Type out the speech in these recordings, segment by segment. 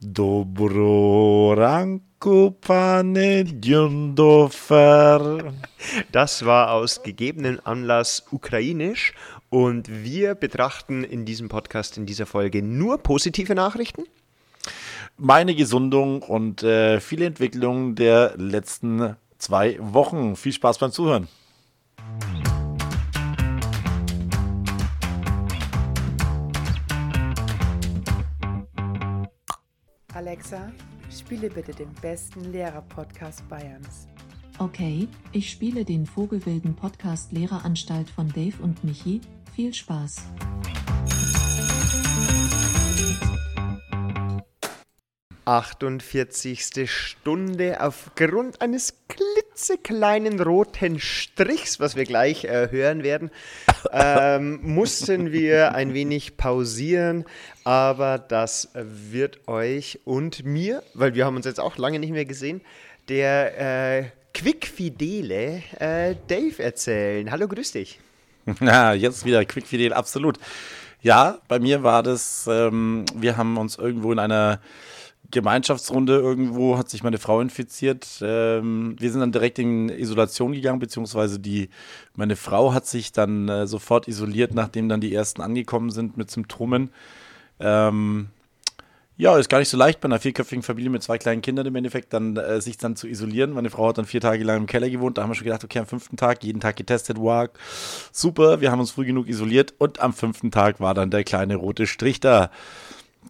Dobro ranku pane Djundofer. Das war aus gegebenem Anlass ukrainisch und wir betrachten in diesem Podcast, in dieser Folge nur positive Nachrichten. Meine Gesundung und äh, viele Entwicklungen der letzten zwei Wochen. Viel Spaß beim Zuhören. Alexa, spiele bitte den besten Lehrer-Podcast Bayerns. Okay, ich spiele den Vogelwilden Podcast Lehreranstalt von Dave und Michi. Viel Spaß. 48. Stunde aufgrund eines klitzekleinen roten Strichs, was wir gleich äh, hören werden, ähm, mussten wir ein wenig pausieren, aber das wird euch und mir, weil wir haben uns jetzt auch lange nicht mehr gesehen, der äh, quickfidele äh, Dave erzählen. Hallo, grüß dich. Ja, jetzt wieder quickfidel, absolut. Ja, bei mir war das, ähm, wir haben uns irgendwo in einer Gemeinschaftsrunde irgendwo hat sich meine Frau infiziert. Ähm, wir sind dann direkt in Isolation gegangen, beziehungsweise die, meine Frau hat sich dann äh, sofort isoliert, nachdem dann die ersten angekommen sind mit Symptomen. Ähm, ja, ist gar nicht so leicht bei einer vierköpfigen Familie mit zwei kleinen Kindern im Endeffekt, dann äh, sich dann zu isolieren. Meine Frau hat dann vier Tage lang im Keller gewohnt. Da haben wir schon gedacht, okay, am fünften Tag, jeden Tag getestet, wow, super, wir haben uns früh genug isoliert und am fünften Tag war dann der kleine rote Strich da.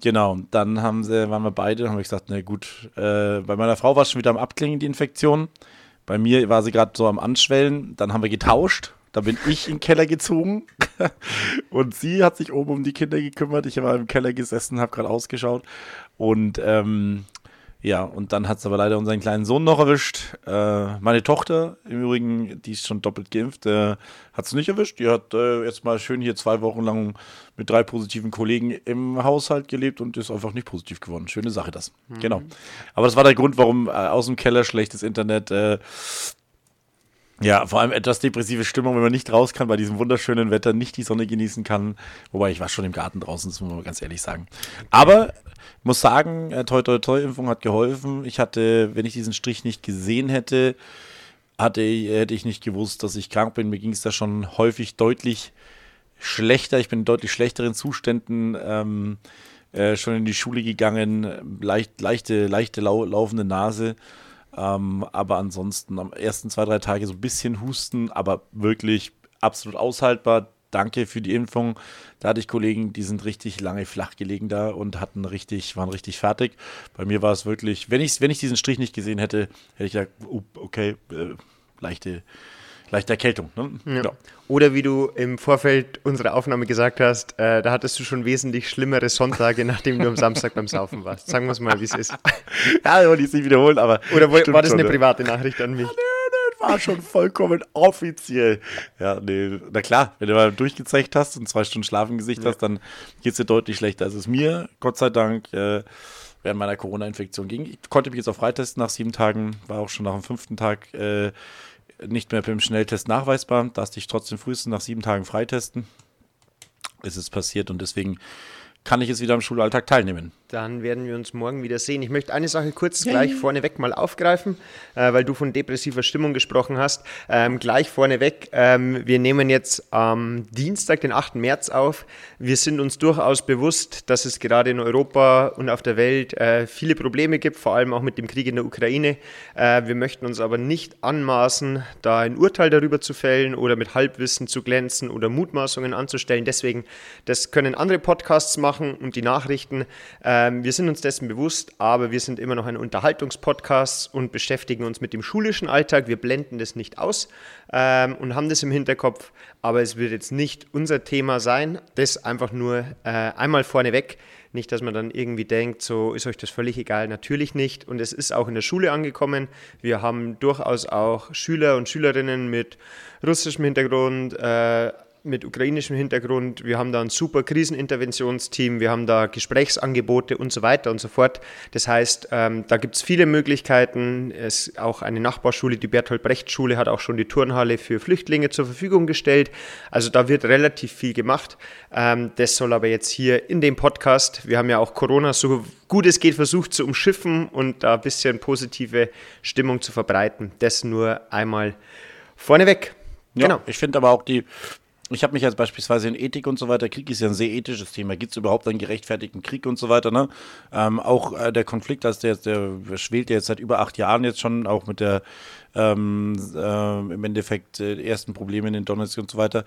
Genau, dann haben sie, waren wir beide, haben wir gesagt, na gut, äh, bei meiner Frau war es schon wieder am Abklingen, die Infektion. Bei mir war sie gerade so am Anschwellen. Dann haben wir getauscht. Da bin ich in den Keller gezogen und sie hat sich oben um die Kinder gekümmert. Ich war im Keller gesessen, habe gerade ausgeschaut und ähm, ja, und dann hat es aber leider unseren kleinen Sohn noch erwischt. Äh, meine Tochter, im Übrigen, die ist schon doppelt geimpft, äh, hat es nicht erwischt. Die hat äh, jetzt mal schön hier zwei Wochen lang mit drei positiven Kollegen im Haushalt gelebt und ist einfach nicht positiv geworden. Schöne Sache das. Mhm. Genau. Aber das war der Grund, warum äh, aus dem Keller schlechtes Internet. Ja, vor allem etwas depressive Stimmung, wenn man nicht raus kann bei diesem wunderschönen Wetter, nicht die Sonne genießen kann. Wobei ich war schon im Garten draußen, das muss man ganz ehrlich sagen. Aber muss sagen, äh, toi toi toi Impfung hat geholfen. Ich hatte, wenn ich diesen Strich nicht gesehen hätte, hatte, hätte ich nicht gewusst, dass ich krank bin. Mir ging es da schon häufig deutlich schlechter. Ich bin in deutlich schlechteren Zuständen ähm, äh, schon in die Schule gegangen. Leicht, leichte, leichte lau laufende Nase. Ähm, aber ansonsten am ersten zwei, drei Tage so ein bisschen Husten, aber wirklich absolut aushaltbar danke für die Impfung. Da hatte ich Kollegen, die sind richtig lange flach gelegen da und hatten richtig, waren richtig fertig. Bei mir war es wirklich, wenn ich, wenn ich diesen Strich nicht gesehen hätte, hätte ich gesagt, oh, okay, äh, leichte, leichte Erkältung. Ne? Ja. Ja. Oder wie du im Vorfeld unserer Aufnahme gesagt hast, äh, da hattest du schon wesentlich schlimmere Sonntage, nachdem du am Samstag beim Saufen warst. Sagen wir es mal, wie es ist. ja, wollte ich es nicht wiederholen, aber. Oder war das eine private Nachricht an mich? Ja, war schon vollkommen offiziell. Ja, nee, na klar, wenn du mal durchgezeigt hast und zwei Stunden Schlaf im Gesicht hast, dann geht es dir deutlich schlechter, als es mir, Gott sei Dank, äh, während meiner Corona-Infektion ging. Ich konnte mich jetzt auch freitesten nach sieben Tagen, war auch schon nach dem fünften Tag äh, nicht mehr beim Schnelltest nachweisbar. Da hast ich trotzdem frühestens nach sieben Tagen freitesten. Ist es passiert und deswegen kann ich jetzt wieder am Schulalltag teilnehmen. Dann werden wir uns morgen wieder sehen. Ich möchte eine Sache kurz Yay. gleich vorneweg mal aufgreifen, äh, weil du von depressiver Stimmung gesprochen hast. Ähm, gleich vorneweg, ähm, wir nehmen jetzt am Dienstag, den 8. März auf. Wir sind uns durchaus bewusst, dass es gerade in Europa und auf der Welt äh, viele Probleme gibt, vor allem auch mit dem Krieg in der Ukraine. Äh, wir möchten uns aber nicht anmaßen, da ein Urteil darüber zu fällen oder mit Halbwissen zu glänzen oder Mutmaßungen anzustellen. Deswegen, das können andere Podcasts machen und die Nachrichten. Äh, ähm, wir sind uns dessen bewusst, aber wir sind immer noch ein Unterhaltungspodcast und beschäftigen uns mit dem schulischen Alltag. Wir blenden das nicht aus ähm, und haben das im Hinterkopf, aber es wird jetzt nicht unser Thema sein. Das einfach nur äh, einmal vorneweg. Nicht, dass man dann irgendwie denkt, so ist euch das völlig egal. Natürlich nicht. Und es ist auch in der Schule angekommen. Wir haben durchaus auch Schüler und Schülerinnen mit russischem Hintergrund, äh, mit ukrainischem Hintergrund. Wir haben da ein super Kriseninterventionsteam, wir haben da Gesprächsangebote und so weiter und so fort. Das heißt, ähm, da gibt es viele Möglichkeiten. Es auch eine Nachbarschule, die Bertolt Brecht Schule, hat auch schon die Turnhalle für Flüchtlinge zur Verfügung gestellt. Also da wird relativ viel gemacht. Ähm, das soll aber jetzt hier in dem Podcast, wir haben ja auch Corona so gut es geht versucht zu umschiffen und da ein bisschen positive Stimmung zu verbreiten. Das nur einmal vorneweg. Ja, genau. Ich finde aber auch die, ich habe mich jetzt beispielsweise in Ethik und so weiter, Krieg ist ja ein sehr ethisches Thema. Gibt es überhaupt einen gerechtfertigten Krieg und so weiter? Ne? Ähm, auch äh, der Konflikt, also der, der schwelt ja jetzt seit über acht Jahren jetzt schon, auch mit der ähm, äh, im Endeffekt äh, ersten Probleme in den Donetsk und so weiter.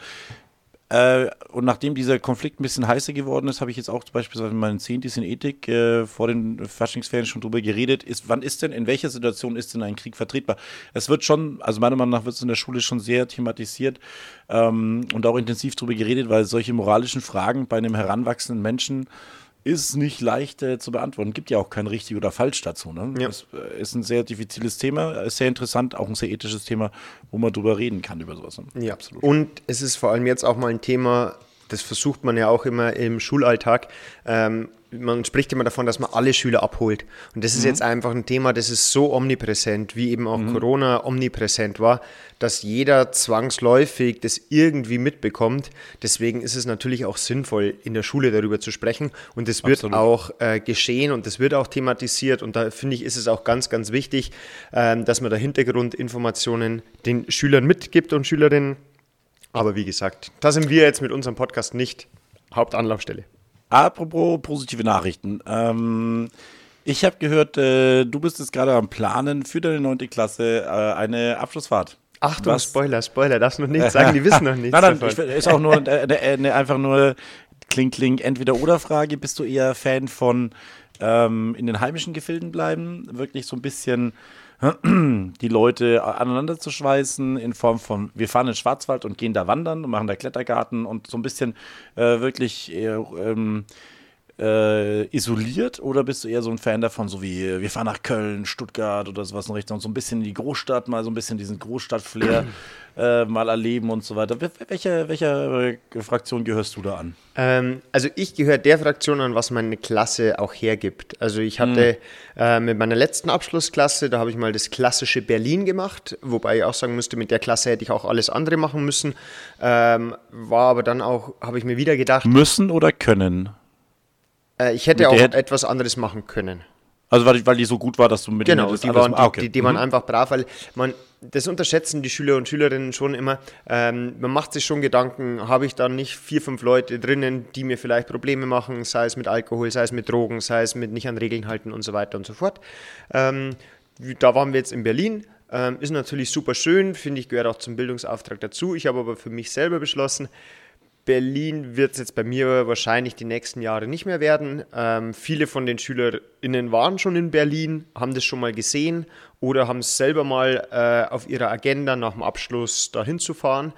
Äh, und nachdem dieser Konflikt ein bisschen heißer geworden ist, habe ich jetzt auch beispielsweise in meinen Zehntis in Ethik äh, vor den Faschingsferien schon drüber geredet. Ist, wann ist denn, in welcher Situation ist denn ein Krieg vertretbar? Es wird schon, also meiner Meinung nach wird es in der Schule schon sehr thematisiert ähm, und auch intensiv darüber geredet, weil solche moralischen Fragen bei einem heranwachsenden Menschen ist nicht leicht äh, zu beantworten. Gibt ja auch kein richtig oder falsch dazu. Ne? Ja. Das äh, ist ein sehr diffiziles Thema, ist sehr interessant, auch ein sehr ethisches Thema, wo man drüber reden kann über sowas. Ne? Ja, absolut. Und es ist vor allem jetzt auch mal ein Thema, das versucht man ja auch immer im Schulalltag. Ähm, man spricht immer davon, dass man alle Schüler abholt. Und das ist mhm. jetzt einfach ein Thema, das ist so omnipräsent, wie eben auch mhm. Corona omnipräsent war, dass jeder zwangsläufig das irgendwie mitbekommt. Deswegen ist es natürlich auch sinnvoll, in der Schule darüber zu sprechen. Und das wird Absolut. auch äh, geschehen und das wird auch thematisiert. Und da finde ich, ist es auch ganz, ganz wichtig, äh, dass man da Hintergrundinformationen den Schülern mitgibt und Schülerinnen. Aber wie gesagt, da sind wir jetzt mit unserem Podcast nicht Hauptanlaufstelle. Apropos positive Nachrichten. Ähm, ich habe gehört, äh, du bist jetzt gerade am Planen für deine neunte Klasse äh, eine Abschlussfahrt. Achtung, Was? Spoiler, Spoiler, darfst du noch nichts sagen, die wissen noch nichts. nein, nein, davon. ist auch nur eine, eine, einfach nur kling, kling, entweder oder Frage. Bist du eher Fan von ähm, in den heimischen Gefilden bleiben? Wirklich so ein bisschen die Leute aneinander zu schweißen in Form von, wir fahren in den Schwarzwald und gehen da wandern und machen da Klettergarten und so ein bisschen äh, wirklich eher, ähm, äh, isoliert oder bist du eher so ein Fan davon, so wie wir fahren nach Köln, Stuttgart oder sowas in Richtung, so ein bisschen in die Großstadt, mal so ein bisschen diesen Großstadt-Flair äh, mal erleben und so weiter. Welche, welche äh, Fraktion gehörst du da an? Ähm, also ich gehöre der Fraktion an, was meine Klasse auch hergibt. Also ich hatte mhm. äh, mit meiner letzten Abschlussklasse, da habe ich mal das klassische Berlin gemacht, wobei ich auch sagen müsste, mit der Klasse hätte ich auch alles andere machen müssen. Ähm, war aber dann auch, habe ich mir wieder gedacht. Müssen oder können? Äh, ich hätte auch etwas anderes machen können. Also weil, weil die so gut war, dass du mit genau, denen die waren, ah, okay. die, die, die waren mhm. einfach brav, weil man das unterschätzen die Schüler und Schülerinnen schon immer. Ähm, man macht sich schon Gedanken, habe ich da nicht vier, fünf Leute drinnen, die mir vielleicht Probleme machen, sei es mit Alkohol, sei es mit Drogen, sei es mit nicht an Regeln halten und so weiter und so fort. Ähm, da waren wir jetzt in Berlin. Ähm, ist natürlich super schön, finde ich, gehört auch zum Bildungsauftrag dazu. Ich habe aber für mich selber beschlossen, Berlin wird es jetzt bei mir wahrscheinlich die nächsten Jahre nicht mehr werden. Ähm, viele von den SchülerInnen waren schon in Berlin, haben das schon mal gesehen oder haben es selber mal äh, auf ihrer Agenda nach dem Abschluss dahin zu fahren.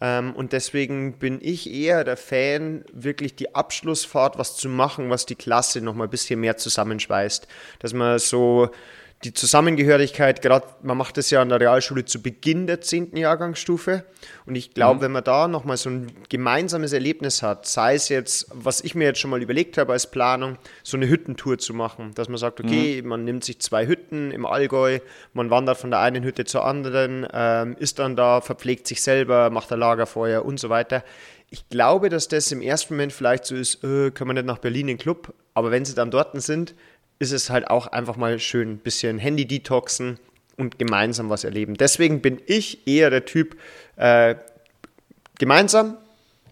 Ähm, und deswegen bin ich eher der Fan, wirklich die Abschlussfahrt was zu machen, was die Klasse noch mal ein bisschen mehr zusammenschweißt. Dass man so die Zusammengehörigkeit, gerade man macht das ja an der Realschule zu Beginn der 10. Jahrgangsstufe. Und ich glaube, mhm. wenn man da nochmal so ein gemeinsames Erlebnis hat, sei es jetzt, was ich mir jetzt schon mal überlegt habe als Planung, so eine Hüttentour zu machen, dass man sagt, okay, mhm. man nimmt sich zwei Hütten im Allgäu, man wandert von der einen Hütte zur anderen, ähm, ist dann da, verpflegt sich selber, macht ein Lagerfeuer und so weiter. Ich glaube, dass das im ersten Moment vielleicht so ist, äh, können wir nicht nach Berlin in den Club, aber wenn sie dann dort sind, ist es halt auch einfach mal schön, ein bisschen Handy-Detoxen und gemeinsam was erleben. Deswegen bin ich eher der Typ, äh, gemeinsam,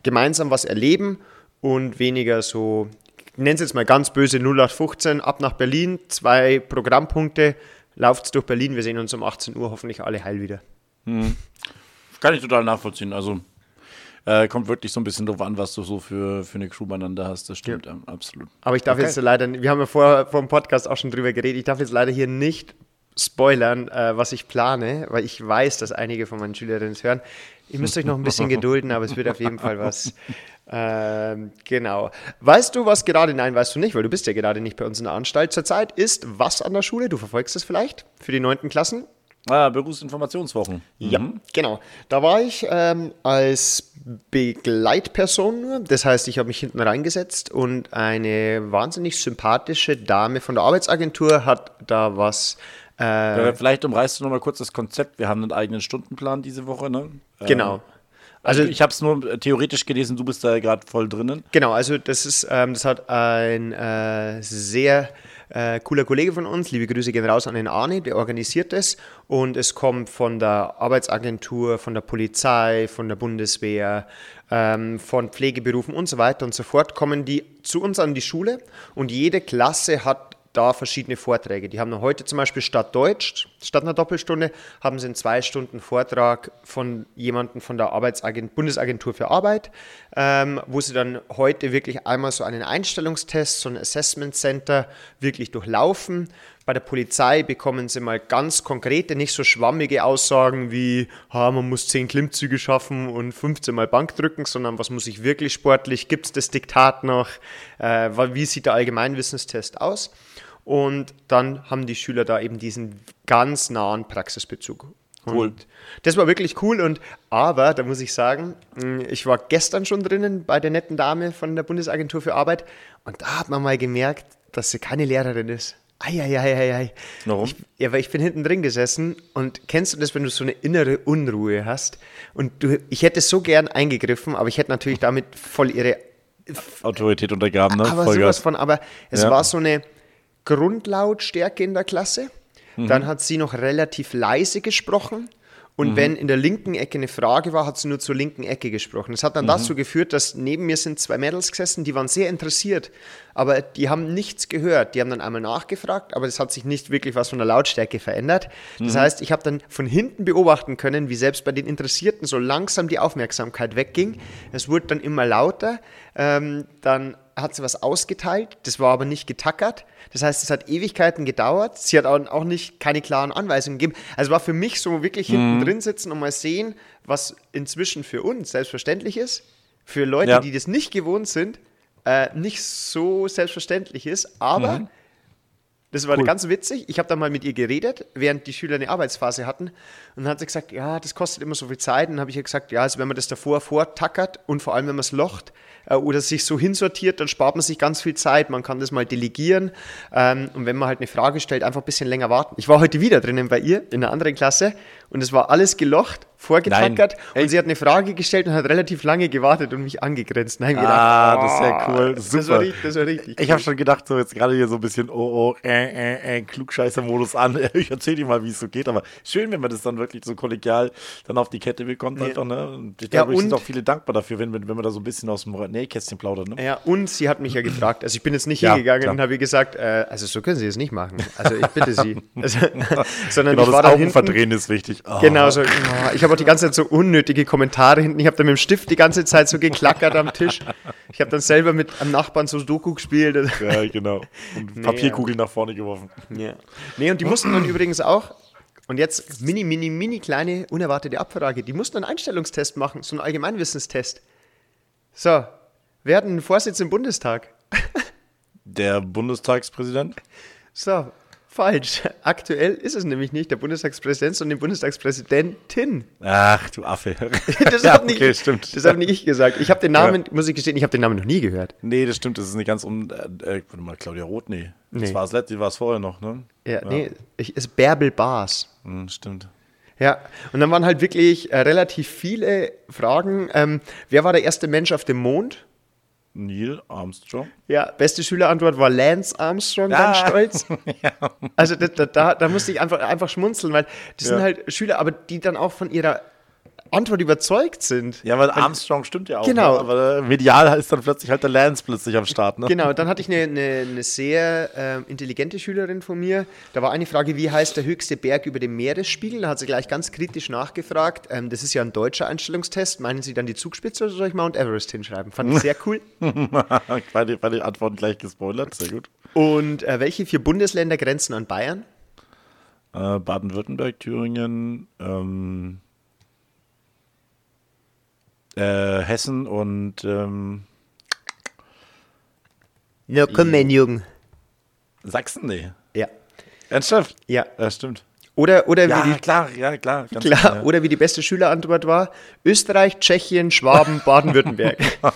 gemeinsam was erleben und weniger so, ich nenne es jetzt mal ganz böse 0815, ab nach Berlin, zwei Programmpunkte, lauft durch Berlin, wir sehen uns um 18 Uhr hoffentlich alle heil wieder. Hm. Kann ich total nachvollziehen. Also äh, kommt wirklich so ein bisschen drauf an, was du so für, für eine Crew beieinander hast. Das stimmt, ja. Absolut. Aber ich darf okay. jetzt leider, wir haben ja vor, vor dem Podcast auch schon drüber geredet, ich darf jetzt leider hier nicht spoilern, äh, was ich plane, weil ich weiß, dass einige von meinen Schülerinnen es hören. Ihr müsst euch noch ein bisschen gedulden, aber es wird auf jeden Fall was. Ähm, genau. Weißt du, was gerade, nein, weißt du nicht, weil du bist ja gerade nicht bei uns in der Anstalt. Zurzeit ist was an der Schule? Du verfolgst es vielleicht für die neunten Klassen? Ah, Berufsinformationswochen. Ja, Mhm. genau. Da war ich ähm, als Begleitperson nur. Das heißt, ich habe mich hinten reingesetzt und eine wahnsinnig sympathische Dame von der Arbeitsagentur hat da was. Äh, Ja, Vielleicht umreißt du noch mal kurz das Konzept. Wir haben einen eigenen Stundenplan diese Woche, ne? Ähm, genau. Also Also ich habe es nur äh, theoretisch gelesen, du bist da ja gerade voll drinnen. Genau, also das ist, ähm, das hat ein äh, sehr äh, cooler Kollege von uns, liebe Grüße gehen raus an den Arne, der organisiert das und es kommt von der Arbeitsagentur, von der Polizei, von der Bundeswehr, ähm, von Pflegeberufen und so weiter und so fort, kommen die zu uns an die Schule. Und jede Klasse hat da verschiedene Vorträge. Die haben heute zum Beispiel statt Deutsch, statt einer Doppelstunde, haben sie einen zwei Stunden Vortrag von jemandem von der Arbeitsagent Bundesagentur für Arbeit, ähm, wo sie dann heute wirklich einmal so einen Einstellungstest, so ein Assessment Center wirklich durchlaufen. Bei der Polizei bekommen sie mal ganz konkrete, nicht so schwammige Aussagen wie, ha, man muss 10 Klimmzüge schaffen und 15 Mal Bank drücken, sondern was muss ich wirklich sportlich, gibt es das Diktat noch, äh, wie sieht der Allgemeinwissenstest aus? Und dann haben die Schüler da eben diesen ganz nahen Praxisbezug. Cool. Und das war wirklich cool und aber, da muss ich sagen, mh, ich war gestern schon drinnen bei der netten Dame von der Bundesagentur für Arbeit und da hat man mal gemerkt, dass sie keine Lehrerin ist. Eieieiei. Warum? Ich, ja, weil ich bin hinten drin gesessen und kennst du das, wenn du so eine innere Unruhe hast? Und du, ich hätte so gern eingegriffen, aber ich hätte natürlich damit voll ihre Autorität untergraben, ne? aber Vollgas. sowas von, aber es Ja. war so eine Grundlautstärke in der Klasse. Mhm. Dann hat sie noch relativ leise gesprochen. Und wenn in der linken Ecke eine Frage war, hat sie nur zur linken Ecke gesprochen. Das hat Mhm. dann dazu geführt, dass neben mir sind zwei Mädels gesessen, die waren sehr interessiert, aber die haben nichts gehört. Die haben dann einmal nachgefragt, aber es hat sich nicht wirklich was von der Lautstärke verändert. Das Mhm. heißt, ich habe dann von hinten beobachten können, wie selbst bei den Interessierten so langsam die Aufmerksamkeit wegging. Es wurde dann immer lauter. Ähm, dann hat sie was ausgeteilt, das war aber nicht getackert. Das heißt, es hat Ewigkeiten gedauert. Sie hat auch nicht keine klaren Anweisungen gegeben. Also war für mich so wirklich hinten drin sitzen und mal sehen, was inzwischen für uns selbstverständlich ist, für Leute, Ja. die das nicht gewohnt sind, äh, nicht so selbstverständlich ist. Aber das war Cool. ganz witzig. Ich habe da mal mit ihr geredet, während die Schüler eine Arbeitsphase hatten. Und dann hat sie gesagt, ja, das kostet immer so viel Zeit. Und dann habe ich ihr gesagt, ja, also wenn man das davor vortackert und vor allem, wenn man es locht äh, oder sich so hinsortiert, dann spart man sich ganz viel Zeit. Man kann das mal delegieren. Ähm, und wenn man halt eine Frage stellt, einfach ein bisschen länger warten. Ich war heute wieder drinnen bei ihr in einer anderen Klasse und es war alles gelocht, vorgetackert. Nein. Und sie hat eine Frage gestellt und hat relativ lange gewartet und mich angegrenzt. Nein, Ah, das ist ja cool. Das, Super. war richtig, das war richtig. Ich habe schon gedacht, so jetzt gerade hier so ein bisschen, oh, oh, äh, äh, äh, Klugscheißer-Modus an. Ich erzähle dir mal, wie es so geht. Aber schön, wenn man das dann wirklich so kollegial dann auf die Kette bekommt. Einfach, ne? Und ich Ja, glaube, es sind auch viele dankbar dafür, wenn, wenn wenn man da so ein bisschen aus dem Nähkästchen plaudert. Ne? Ja, und sie hat mich ja gefragt. Also ich bin jetzt nicht Ja, hingegangen klar. und habe ihr gesagt, äh, also so können Sie es nicht machen. Also ich bitte Sie. Also, sondern Genau, ich war das da hinten. Augenverdrehen ist wichtig. Oh. Genau so. oh, Ich habe auch die ganze Zeit so unnötige Kommentare hinten. Ich habe da mit dem Stift die ganze Zeit so geklackert am Tisch. Ich habe dann selber mit einem Nachbarn so Doku gespielt. Ja, genau. Und Papierkugeln nach vorne geworfen. Ja. Nee, und die mussten dann übrigens auch, und jetzt mini, mini, mini kleine unerwartete Abfrage, die mussten einen Einstellungstest machen, so einen Allgemeinwissenstest. So, wer hat einen Vorsitz im Bundestag? Der Bundestagspräsident? So, falsch. Aktuell ist es nämlich nicht der Bundestagspräsident, sondern die Bundestagspräsidentin. Ach, du Affe. Das ja, habe nicht, okay, stimmt. das hab nicht ich gesagt. Ich habe den Namen, muss ich gestehen, ich habe den Namen noch nie gehört. Nee, das stimmt, das ist nicht ganz um. Äh, äh, warte mal, Claudia Roth, nee. Das Nee. war das letzte, war es vorher noch, ne? Ja, nee, ich, ist Bärbel Baas. Hm, stimmt. Ja, und dann waren halt wirklich äh, relativ viele Fragen. Ähm, wer war der erste Mensch auf dem Mond? Neil Armstrong. Ja, beste Schülerantwort war Lance Armstrong, ganz Ah. stolz. Also da, da, da, musste ich einfach, einfach schmunzeln, weil das sind Ja. halt Schüler, aber die dann auch von ihrer Antwort überzeugt sind. Ja, weil Armstrong stimmt ja auch. Genau. Ne? Aber äh, medial ist dann plötzlich halt der Lance plötzlich am Start, ne? Genau, dann hatte ich eine, eine, eine sehr ähm, intelligente Schülerin von mir. Da war eine Frage, wie heißt der höchste Berg über dem Meeresspiegel? Da hat sie gleich ganz kritisch nachgefragt. Ähm, das ist ja ein deutscher Einstellungstest. Meinen Sie dann die Zugspitze oder soll ich Mount Everest hinschreiben? Fand ich sehr cool. den, bei den Antworten gleich gespoilert, sehr gut. Und äh, welche vier Bundesländer grenzen an Bayern? Äh, Baden-Württemberg, Thüringen, ähm, äh, Hessen und ähm, Na komm, mein Jungen. Sachsen, nee. Ja. Ernsthaft? Ja. Ja, stimmt. Oder, oder Ja, wie die, klar, ja, klar. ganz klar, ja. oder wie die beste Schülerantwort war: Österreich, Tschechien, Schwaben, Baden-Württemberg.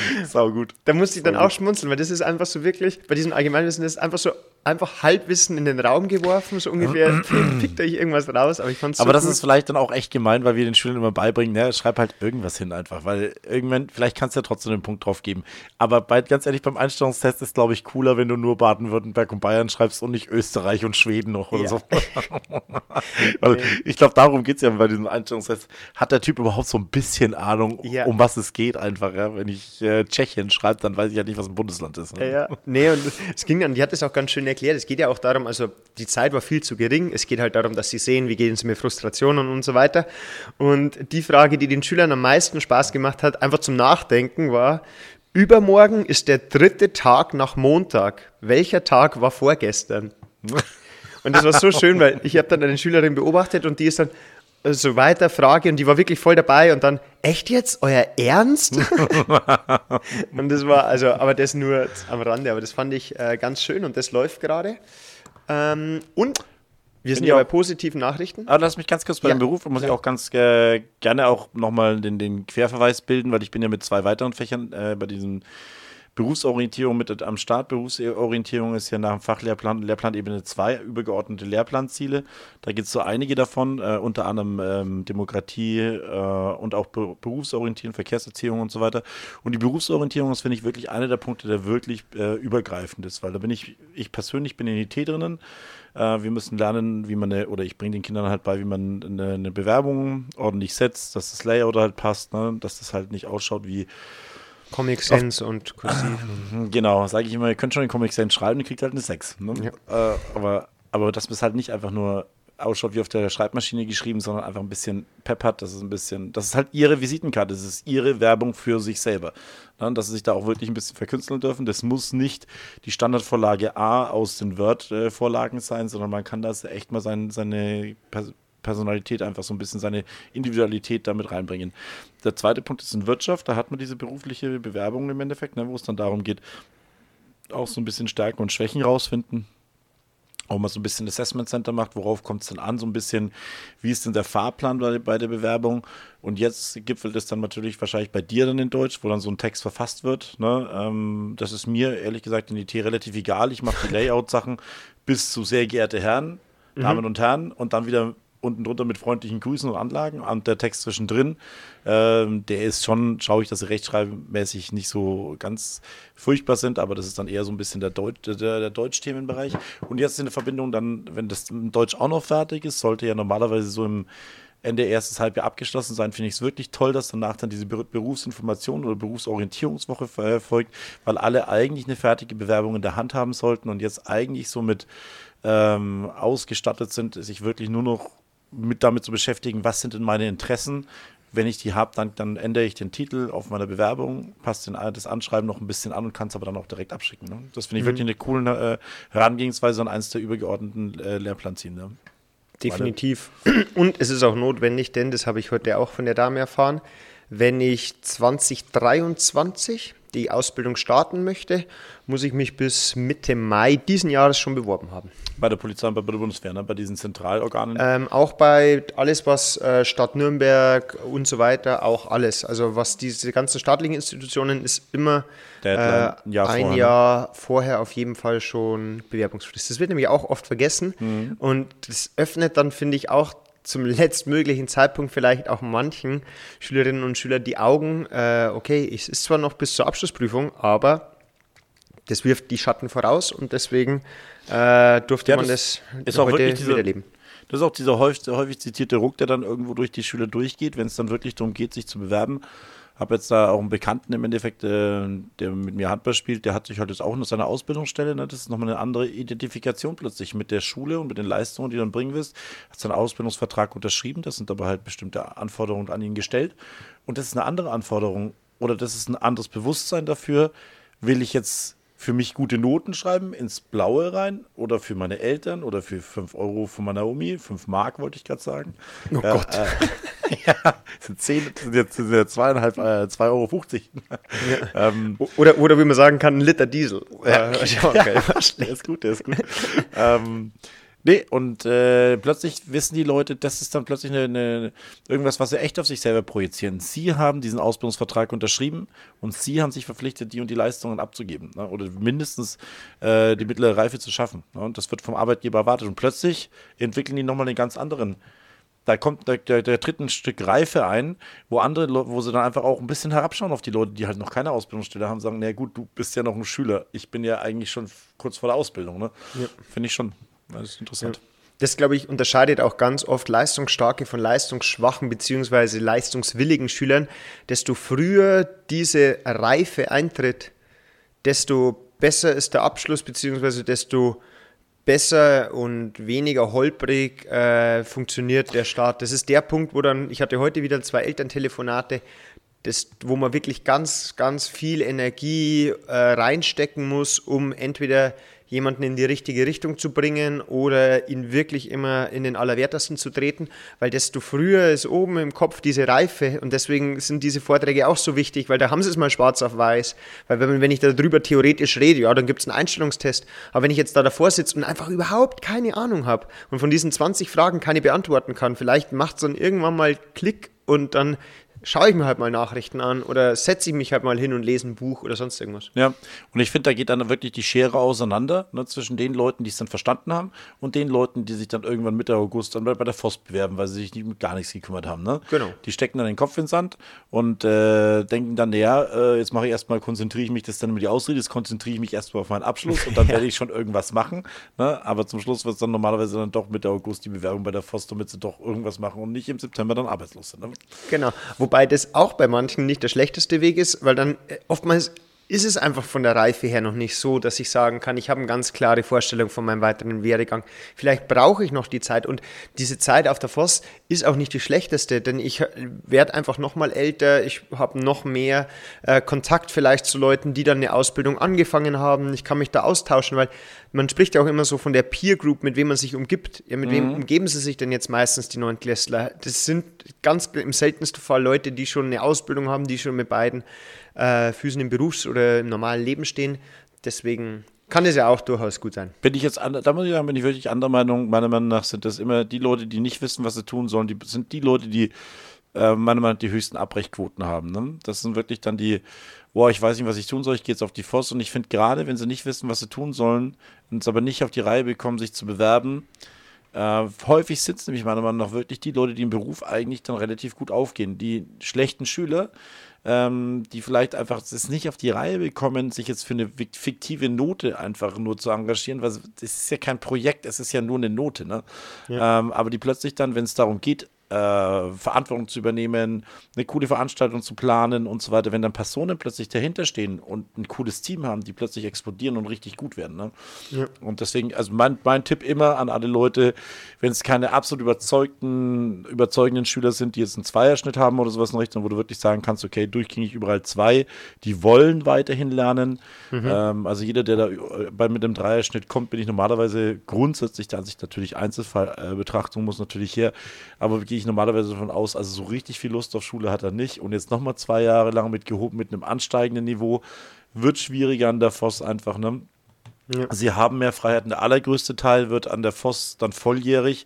Sau gut. Da musste ich dann auch schmunzeln, weil das ist einfach so wirklich, bei diesem Allgemeinwissen ist einfach so einfach Halbwissen in den Raum geworfen, so ungefähr, pickt euch irgendwas raus, aber ich fand es so Aber das gut. ist vielleicht dann auch echt gemein, weil wir den Schülern immer beibringen, ne, schreib halt irgendwas hin einfach, weil irgendwann, vielleicht kannst du ja trotzdem einen Punkt drauf geben. Aber bei, ganz ehrlich, beim Einstellungstest ist, glaube ich, cooler, wenn du nur Baden-Württemberg und Bayern schreibst und nicht Österreich und Schweden noch oder Ja. so. weil ich glaube, darum geht es ja bei diesem Einstellungstest. Hat der Typ überhaupt so ein bisschen Ahnung, Ja. um was es geht einfach, ja? Wenn ich äh, Tschechien schreibe, dann weiß ich ja nicht, was ein Bundesland ist. Ne? Ja. Nee, und es ging dann, die hat es auch ganz schön erklärt. Es geht ja auch darum, also die Zeit war viel zu gering. Es geht halt darum, dass sie sehen, wie gehen sie mit Frustrationen und so weiter. Und die Frage, die den Schülern am meisten Spaß gemacht hat, einfach zum Nachdenken, war: Übermorgen ist der dritte Tag nach Montag. Welcher Tag war vorgestern? Und das war so schön, weil ich habe dann eine Schülerin beobachtet und die ist dann so weiter Frage und die war wirklich voll dabei und dann echt jetzt euer Ernst? und das war also, aber das nur am Rande, aber das fand ich äh, ganz schön und das läuft gerade. Ähm, und wir sind ich ja bei positiven Nachrichten. Aber lass mich ganz kurz bei Ja. dem Beruf, muss ich Ja. auch ganz äh, gerne auch nochmal den, den Querverweis bilden, weil ich bin ja mit zwei weiteren Fächern äh, bei diesem Berufsorientierung mit am Start. Berufsorientierung ist ja nach dem Fachlehrplan, Lehrplanebene 2, übergeordnete Lehrplanziele. Da gibt es so einige davon, äh, unter anderem ähm, Demokratie äh, und auch Be Berufsorientierung, Verkehrserziehung und so weiter. Und die Berufsorientierung ist, finde ich, wirklich einer der Punkte, der wirklich äh, übergreifend ist, weil da bin ich, ich persönlich bin in IT drinnen. Äh, wir müssen lernen, wie man eine, oder ich bringe den Kindern halt bei, wie man eine, eine Bewerbung ordentlich setzt, dass das Layout halt passt, ne? dass das halt nicht ausschaut wie Comic Sans und Kursiv. Genau, sage ich immer, ihr könnt schon den Comic Sans schreiben, ihr kriegt halt eine 6. Ne? Äh, aber, aber dass es halt nicht einfach nur ausschaut wie auf der Schreibmaschine geschrieben, sondern einfach ein bisschen Pep hat, das ist ein bisschen, das ist halt ihre Visitenkarte, das ist ihre Werbung für sich selber. Ne? Dass sie sich da auch wirklich ein bisschen verkünsteln dürfen. Das muss nicht die Standardvorlage A aus den Word-Vorlagen sein, sondern man kann das echt mal sein, seine Pers Personalität, einfach so ein bisschen seine Individualität damit reinbringen. Der zweite Punkt ist in Wirtschaft, da hat man diese berufliche Bewerbung im Endeffekt, ne, wo es dann darum geht, auch so ein bisschen Stärken und Schwächen rausfinden. Auch mal so ein bisschen Assessment Center macht, worauf kommt es denn an, so ein bisschen, wie ist denn der Fahrplan bei, bei der Bewerbung? Und jetzt gipfelt es dann natürlich wahrscheinlich bei dir dann in Deutsch, wo dann so ein Text verfasst wird. Ne? Ähm, das ist mir ehrlich gesagt in IT relativ egal. Ich mache die Layout-Sachen bis zu sehr geehrte Herren, Damen und Herren und dann wieder unten drunter mit freundlichen Grüßen und Anlagen und der Text zwischendrin, ähm, der ist schon, schaue ich, dass sie rechtschreibmäßig nicht so ganz furchtbar sind, aber das ist dann eher so ein bisschen der, Deut der, der Deutsch-Themenbereich. Und jetzt in der Verbindung dann, wenn das in Deutsch auch noch fertig ist, sollte ja normalerweise so im Ende erstes Halbjahr abgeschlossen sein, finde ich es wirklich toll, dass danach dann diese Ber Berufsinformation oder Berufsorientierungswoche ver- folgt, weil alle eigentlich eine fertige Bewerbung in der Hand haben sollten und jetzt eigentlich so mit ähm, ausgestattet sind, sich wirklich nur noch mit damit zu beschäftigen, was sind denn meine Interessen. Wenn ich die habe, dann, dann ändere ich den Titel auf meiner Bewerbung, passe das Anschreiben noch ein bisschen an und kann es aber dann auch direkt abschicken. Ne? Das finde ich wirklich eine coole äh, Herangehensweise an eins der übergeordneten äh, Lehrplanziele. Ne? Definitiv. Und es ist auch notwendig, denn das habe ich heute auch von der Dame erfahren, wenn ich 2023 die Ausbildung starten möchte, muss ich mich bis Mitte Mai diesen Jahres schon beworben haben. Bei der Polizei und bei der Bundeswehr, ne? bei diesen Zentralorganen. Ähm, auch bei alles, was äh, Stadt Nürnberg und so weiter, auch alles. Also was diese ganzen staatlichen Institutionen ist immer Deadline, äh, ein Jahr ein vorher, ne? Jahr vorher auf jeden Fall schon Bewerbungsfrist. Das wird nämlich auch oft vergessen Mhm. und das öffnet dann, finde ich, auch zum letztmöglichen Zeitpunkt vielleicht auch manchen Schülerinnen und Schülern die Augen, äh, okay, es ist zwar noch bis zur Abschlussprüfung, aber das wirft die Schatten voraus und deswegen äh, durfte Ja, man das das, ist auch heute wirklich dieser- miterleben. Das ist auch dieser häufig, häufig zitierte Ruck, der dann irgendwo durch die Schüler durchgeht, wenn es dann wirklich darum geht, sich zu bewerben. Habe jetzt da auch einen Bekannten im Endeffekt, äh, der mit mir Handball spielt, der hat sich halt jetzt auch noch seine Ausbildungsstelle. Ne? Das ist nochmal eine andere Identifikation plötzlich mit der Schule und mit den Leistungen, die du dann bringen wirst. Hat seinen Ausbildungsvertrag unterschrieben, das sind aber halt bestimmte Anforderungen an ihn gestellt. Und das ist eine andere Anforderung oder das ist ein anderes Bewusstsein dafür. Will ich jetzt für mich gute Noten schreiben, ins Blaue rein oder für meine Eltern oder für 5 Euro von meiner Omi, 5 Mark wollte ich gerade sagen. Oh Ja, Gott. Äh, ja, sind 10, sind jetzt, sind jetzt zweieinhalb, äh, 2,50 Euro. Ja. Ähm, oder, oder wie man sagen kann, ein Liter Diesel. Ja, äh, ja, okay. der ist gut, der ist gut. ähm, Nee, und äh, plötzlich wissen die Leute, das ist dann plötzlich eine, eine, irgendwas, was sie echt auf sich selber projizieren. Sie haben diesen Ausbildungsvertrag unterschrieben und sie haben sich verpflichtet, die und die Leistungen abzugeben. Ne? Oder mindestens äh, die mittlere Reife zu schaffen. Ne? Und das wird vom Arbeitgeber erwartet. Und plötzlich entwickeln die nochmal einen ganz anderen da kommt der, der, der tritt ein Stück Reife ein, wo andere, wo sie dann einfach auch ein bisschen herabschauen auf die Leute, die halt noch keine Ausbildungsstelle haben, sagen, na gut, du bist ja noch ein Schüler, ich bin ja eigentlich schon kurz vor der Ausbildung, ne? Ja. Finde ich schon. Das ist interessant. Das, glaube ich, unterscheidet auch ganz oft leistungsstarke von leistungsschwachen bzw. leistungswilligen Schülern. Desto früher diese Reife eintritt, desto besser ist der Abschluss bzw. desto besser und weniger holprig äh, funktioniert der Start. Das ist der Punkt, wo dann, ich hatte heute wieder zwei Elterntelefonate, das, wo man wirklich ganz, ganz viel Energie äh, reinstecken muss, um entweder jemanden in die richtige Richtung zu bringen oder ihn wirklich immer in den Allerwertesten zu treten, weil desto früher ist oben im Kopf diese Reife und deswegen sind diese Vorträge auch so wichtig, weil da haben sie es mal schwarz auf weiß, weil wenn, wenn ich darüber theoretisch rede, ja, dann gibt es einen Einstellungstest, aber wenn ich jetzt da davor sitze und einfach überhaupt keine Ahnung habe und von diesen 20 Fragen keine beantworten kann, vielleicht macht es dann irgendwann mal Klick und dann schaue ich mir halt mal Nachrichten an oder setze ich mich halt mal hin und lese ein Buch oder sonst irgendwas. Ja, und ich finde, da geht dann wirklich die Schere auseinander ne, zwischen den Leuten, die es dann verstanden haben und den Leuten, die sich dann irgendwann Mitte August dann bei, der FOS bewerben, weil sie sich nicht mit gar nichts gekümmert haben. Ne? Genau. Die stecken dann den Kopf ins Sand und äh, denken dann, ja, äh, jetzt mache ich erstmal, konzentriere ich mich, das dann immer die Ausrede, jetzt konzentriere ich mich erstmal auf meinen Abschluss und dann ja. werde ich schon irgendwas machen. Ne? Aber zum Schluss wird es dann normalerweise dann doch Mitte August die Bewerbung bei der FOS, damit sie doch irgendwas machen und nicht im September dann arbeitslos sind. Ne? Genau. Wobei das auch bei manchen nicht der schlechteste Weg ist, weil dann äh, oftmals ist es einfach von der Reife her noch nicht so, dass ich sagen kann, ich habe eine ganz klare Vorstellung von meinem weiteren Werdegang. Vielleicht brauche ich noch die Zeit und diese Zeit auf der Voss ist auch nicht die schlechteste, denn ich werde einfach noch mal älter, ich habe noch mehr äh, Kontakt vielleicht zu Leuten, die dann eine Ausbildung angefangen haben. Ich kann mich da austauschen, weil man spricht ja auch immer so von der Peer Group, mit wem man sich umgibt. Ja, mit mhm. wem umgeben sie sich denn jetzt meistens die neuen Klässler? Das sind ganz im seltensten Fall Leute, die schon eine Ausbildung haben, die schon mit beiden äh, Füßen im Berufs- oder im normalen Leben stehen. Deswegen kann es ja auch durchaus gut sein. Bin ich jetzt, da muss ich sagen, bin ich wirklich anderer Meinung. Meiner Meinung nach sind das immer die Leute, die nicht wissen, was sie tun sollen. Die sind die Leute, die äh, meiner Meinung nach die höchsten Abbrechquoten haben. Ne? Das sind wirklich dann die, boah, ich weiß nicht, was ich tun soll, ich gehe jetzt auf die Voss. Und ich finde gerade, wenn sie nicht wissen, was sie tun sollen und es aber nicht auf die Reihe bekommen, sich zu bewerben, äh, häufig sind es nämlich meiner Meinung nach wirklich die Leute, die im Beruf eigentlich dann relativ gut aufgehen. Die schlechten Schüler, ähm, die vielleicht einfach es nicht auf die Reihe bekommen, sich jetzt für eine fiktive Note einfach nur zu engagieren, weil es ist ja kein Projekt, es ist ja nur eine Note. Ne? Ja. Ähm, aber die plötzlich dann, wenn es darum geht, äh, Verantwortung zu übernehmen, eine coole Veranstaltung zu planen und so weiter, wenn dann Personen plötzlich dahinter stehen und ein cooles Team haben, die plötzlich explodieren und richtig gut werden. Ne? Ja. Und deswegen, also mein, mein Tipp immer an alle Leute, wenn es keine absolut überzeugten, überzeugenden Schüler sind, die jetzt einen Zweierschnitt haben oder sowas in Richtung, wo du wirklich sagen kannst, okay, durchgängig überall zwei, die wollen weiterhin lernen. Mhm. Ähm, also jeder, der da bei, mit einem Dreierschnitt kommt, bin ich normalerweise grundsätzlich der Ansicht natürlich Einzelfallbetrachtung muss natürlich her, aber gehe ich normalerweise davon aus, also so richtig viel Lust auf Schule hat er nicht. Und jetzt nochmal zwei Jahre lang mit gehoben, mit einem ansteigenden Niveau, wird schwieriger an der Voss einfach, ne? Ja. Sie haben mehr Freiheiten. Der allergrößte Teil wird an der Voss dann volljährig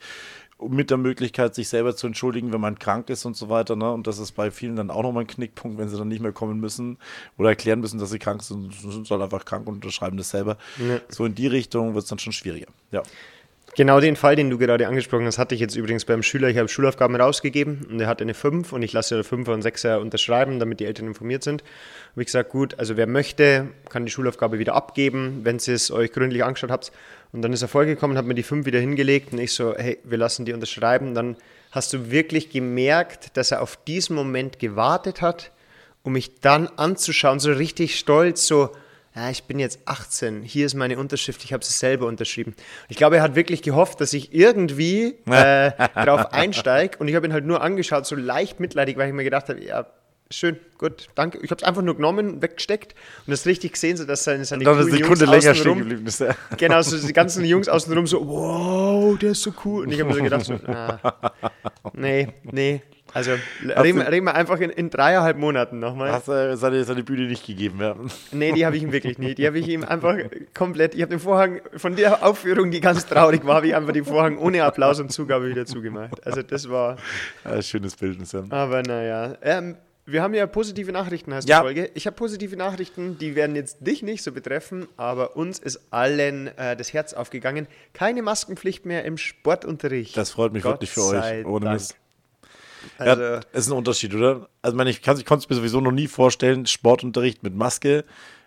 mit der Möglichkeit, sich selber zu entschuldigen, wenn man krank ist und so weiter. Ne? Und das ist bei vielen dann auch nochmal ein Knickpunkt, wenn sie dann nicht mehr kommen müssen oder erklären müssen, dass sie krank sind, sind halt einfach krank und unterschreiben das selber. Ja. So in die Richtung wird es dann schon schwieriger. Ja. Genau den Fall, den du gerade angesprochen hast, hatte ich jetzt übrigens beim Schüler. Ich habe Schulaufgaben rausgegeben und er hatte eine 5 und ich lasse eine 5 und 6er unterschreiben, damit die Eltern informiert sind. Habe ich gesagt, gut, also wer möchte, kann die Schulaufgabe wieder abgeben, wenn ihr es euch gründlich angeschaut habt. Und dann ist er vorgekommen, hat mir die 5 wieder hingelegt und ich so, hey, wir lassen die unterschreiben. Dann hast du wirklich gemerkt, dass er auf diesen Moment gewartet hat, um mich dann anzuschauen, so richtig stolz, so, ja, ich bin jetzt 18, hier ist meine Unterschrift, ich habe sie selber unterschrieben. Ich glaube, er hat wirklich gehofft, dass ich irgendwie äh, drauf einsteige und ich habe ihn halt nur angeschaut, so leicht mitleidig, weil ich mir gedacht habe, ja, schön, gut, danke. Ich habe es einfach nur genommen, weggesteckt und das richtig gesehen, so dass seine, seine coolen Sekunde Jungs länger stehen geblieben ist. Ja. Genau, so die ganzen Jungs außenrum so, wow, der ist so cool. Und ich habe mir so gedacht, so, ah, nee, nee, Also reden, reden wir einfach in, in dreieinhalb Monaten nochmal. Hast du seine, seine Bühne nicht gegeben, ja? Nee, die habe ich ihm wirklich nicht. Die habe ich ihm einfach komplett, ich habe den Vorhang von der Aufführung, die ganz traurig war, habe ich einfach den Vorhang ohne Applaus und Zugabe wieder zugemacht. Also das war... Ja, schönes Bildnis, ja. Aber naja, ähm, wir haben ja positive Nachrichten, heißt Ja. die Folge. Ich habe positive Nachrichten, die werden jetzt dich nicht so betreffen, aber uns ist allen äh, das Herz aufgegangen. Keine Maskenpflicht mehr im Sportunterricht. Das freut mich Gott wirklich für euch. Ohne Dank. Mist. Also, ja, ist ein Unterschied, oder? Also, ich, meine, ich, kann- ich konnte es mir sowieso noch nie vorstellen, Sportunterricht mit Maske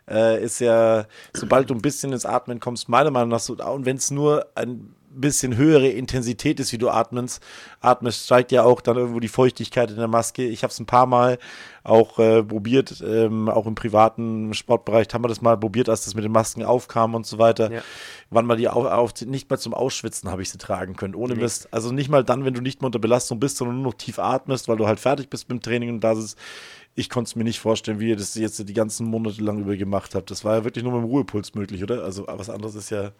äh, ist ja, sobald du ein bisschen ins Atmen kommst, meiner Meinung nach so, und wenn es nur ein bisschen höhere Intensität ist, wie du atmest, atmest, steigt ja auch dann irgendwo die Feuchtigkeit in der Maske. Ich habe es ein paar Mal auch äh, probiert, ähm, auch im privaten Sportbereich haben wir das mal probiert, als das mit den Masken aufkam und so weiter. Ja. Wann mal die auf, auf, nicht mal zum Ausschwitzen habe ich sie tragen können, ohne Mist. Also nicht mal dann, wenn du nicht mehr unter Belastung bist, sondern nur noch tief atmest, weil du halt fertig bist mit dem Training und das ist, ich konnte es mir nicht vorstellen, wie ihr das jetzt die ganzen Monate lang über gemacht habt. Das war ja wirklich nur mit dem Ruhepuls möglich, oder? Also was anderes ist ja.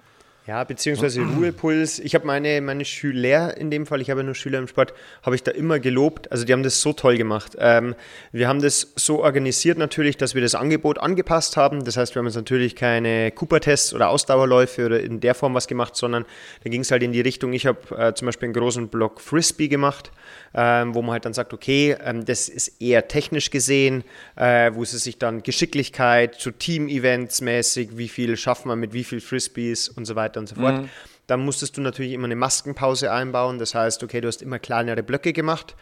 Ja, beziehungsweise Ruhepuls. Ich habe meine, meine Schüler, in dem Fall, ich habe ja nur Schüler im Sport, habe ich da immer gelobt. Also die haben das so toll gemacht. Ähm, wir haben das so organisiert natürlich, dass wir das Angebot angepasst haben. Das heißt, wir haben jetzt natürlich keine Cooper-Tests oder Ausdauerläufe oder in der Form was gemacht, sondern da ging es halt in die Richtung, ich habe äh, zum Beispiel einen großen Block Frisbee gemacht, ähm, wo man halt dann sagt, okay, ähm, das ist eher technisch gesehen, äh, wo es sich dann Geschicklichkeit zu Team-Events mäßig, wie viel schaffen wir mit wie viel Frisbees und so weiter und so fort. Dann musstest du natürlich immer eine Maskenpause einbauen. Das heißt, okay, du hast immer kleinere Blöcke gemacht.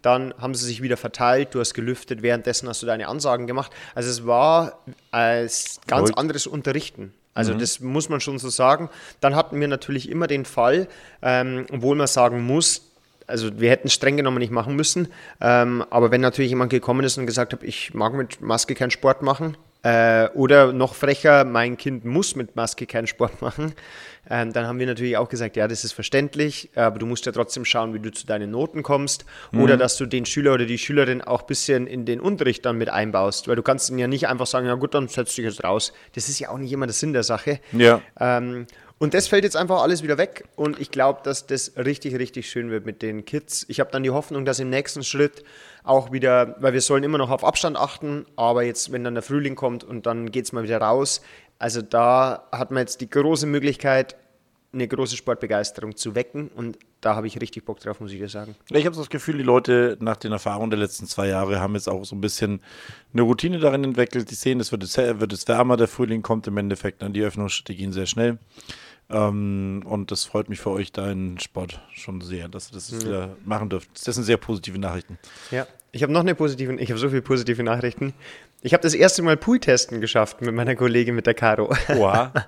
Dann haben sie sich wieder verteilt. Du hast gelüftet. Währenddessen hast du deine Ansagen gemacht. Also es war als ganz Verrückt. anderes Unterrichten. Also das muss man schon so sagen. Dann hatten wir natürlich immer den Fall, ähm, obwohl man sagen muss, also wir hätten es streng genommen nicht machen müssen, ähm, aber wenn natürlich jemand gekommen ist und gesagt hat, ich mag mit Maske keinen Sport machen, äh, oder noch frecher, mein Kind muss mit Maske keinen Sport machen, ähm, dann haben wir natürlich auch gesagt, ja, das ist verständlich, aber du musst ja trotzdem schauen, wie du zu deinen Noten kommst oder dass du den Schüler oder die Schülerin auch ein bisschen in den Unterricht dann mit einbaust, weil du kannst ihn ja nicht einfach sagen, ja gut, dann setz dich jetzt raus. Das ist ja auch nicht immer der Sinn der Sache. Ja. Ähm, und das fällt jetzt einfach alles wieder weg und ich glaube, dass das richtig, richtig schön wird mit den Kids. Ich habe dann die Hoffnung, dass im nächsten Schritt auch wieder, weil wir sollen immer noch auf Abstand achten, aber jetzt, wenn dann der Frühling kommt und dann geht es mal wieder raus, also da hat man jetzt die große Möglichkeit, eine große Sportbegeisterung zu wecken und da habe ich richtig Bock drauf, muss ich dir sagen. Ich habe so das Gefühl, die Leute nach den Erfahrungen der letzten zwei Jahre haben jetzt auch so ein bisschen eine Routine darin entwickelt. Die sehen, es wird jetzt, wird jetzt wärmer, der Frühling kommt im Endeffekt an, die Öffnungsschritte gehen sehr schnell. Ähm, und das freut mich für euch, deinen Sport schon sehr, dass ihr das jetzt wieder machen dürft. Das sind sehr positive Nachrichten. Ja, ich habe noch eine positive, ich habe so viele positive Nachrichten. Ich habe das erste Mal Pool-Testen geschafft mit meiner Kollegin, mit der Caro. Oha.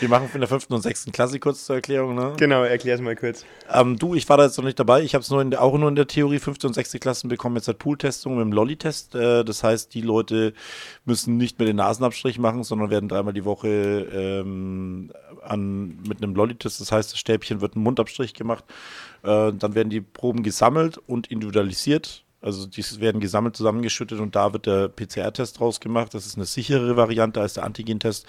Wir machen in der fünften und sechsten Klasse kurz zur Erklärung, ne? genau, erklär es mal kurz. Ähm, du, ich war da jetzt noch nicht dabei. Ich habe es nur in der, auch nur in der Theorie. Fünfte und sechste Klassen bekommen jetzt halt Pool-Testung mit dem Lolli-Test. Äh, das heißt, die Leute müssen nicht mehr den Nasenabstrich machen, sondern werden dreimal die Woche ähm, an, mit einem Lolli-Test. Das heißt, das Stäbchen wird ein Mundabstrich gemacht. Äh, dann werden die Proben gesammelt und individualisiert. Also die werden gesammelt, zusammengeschüttet und da wird der PCR-Test draus gemacht. Das ist eine sichere Variante als der Antigen-Test.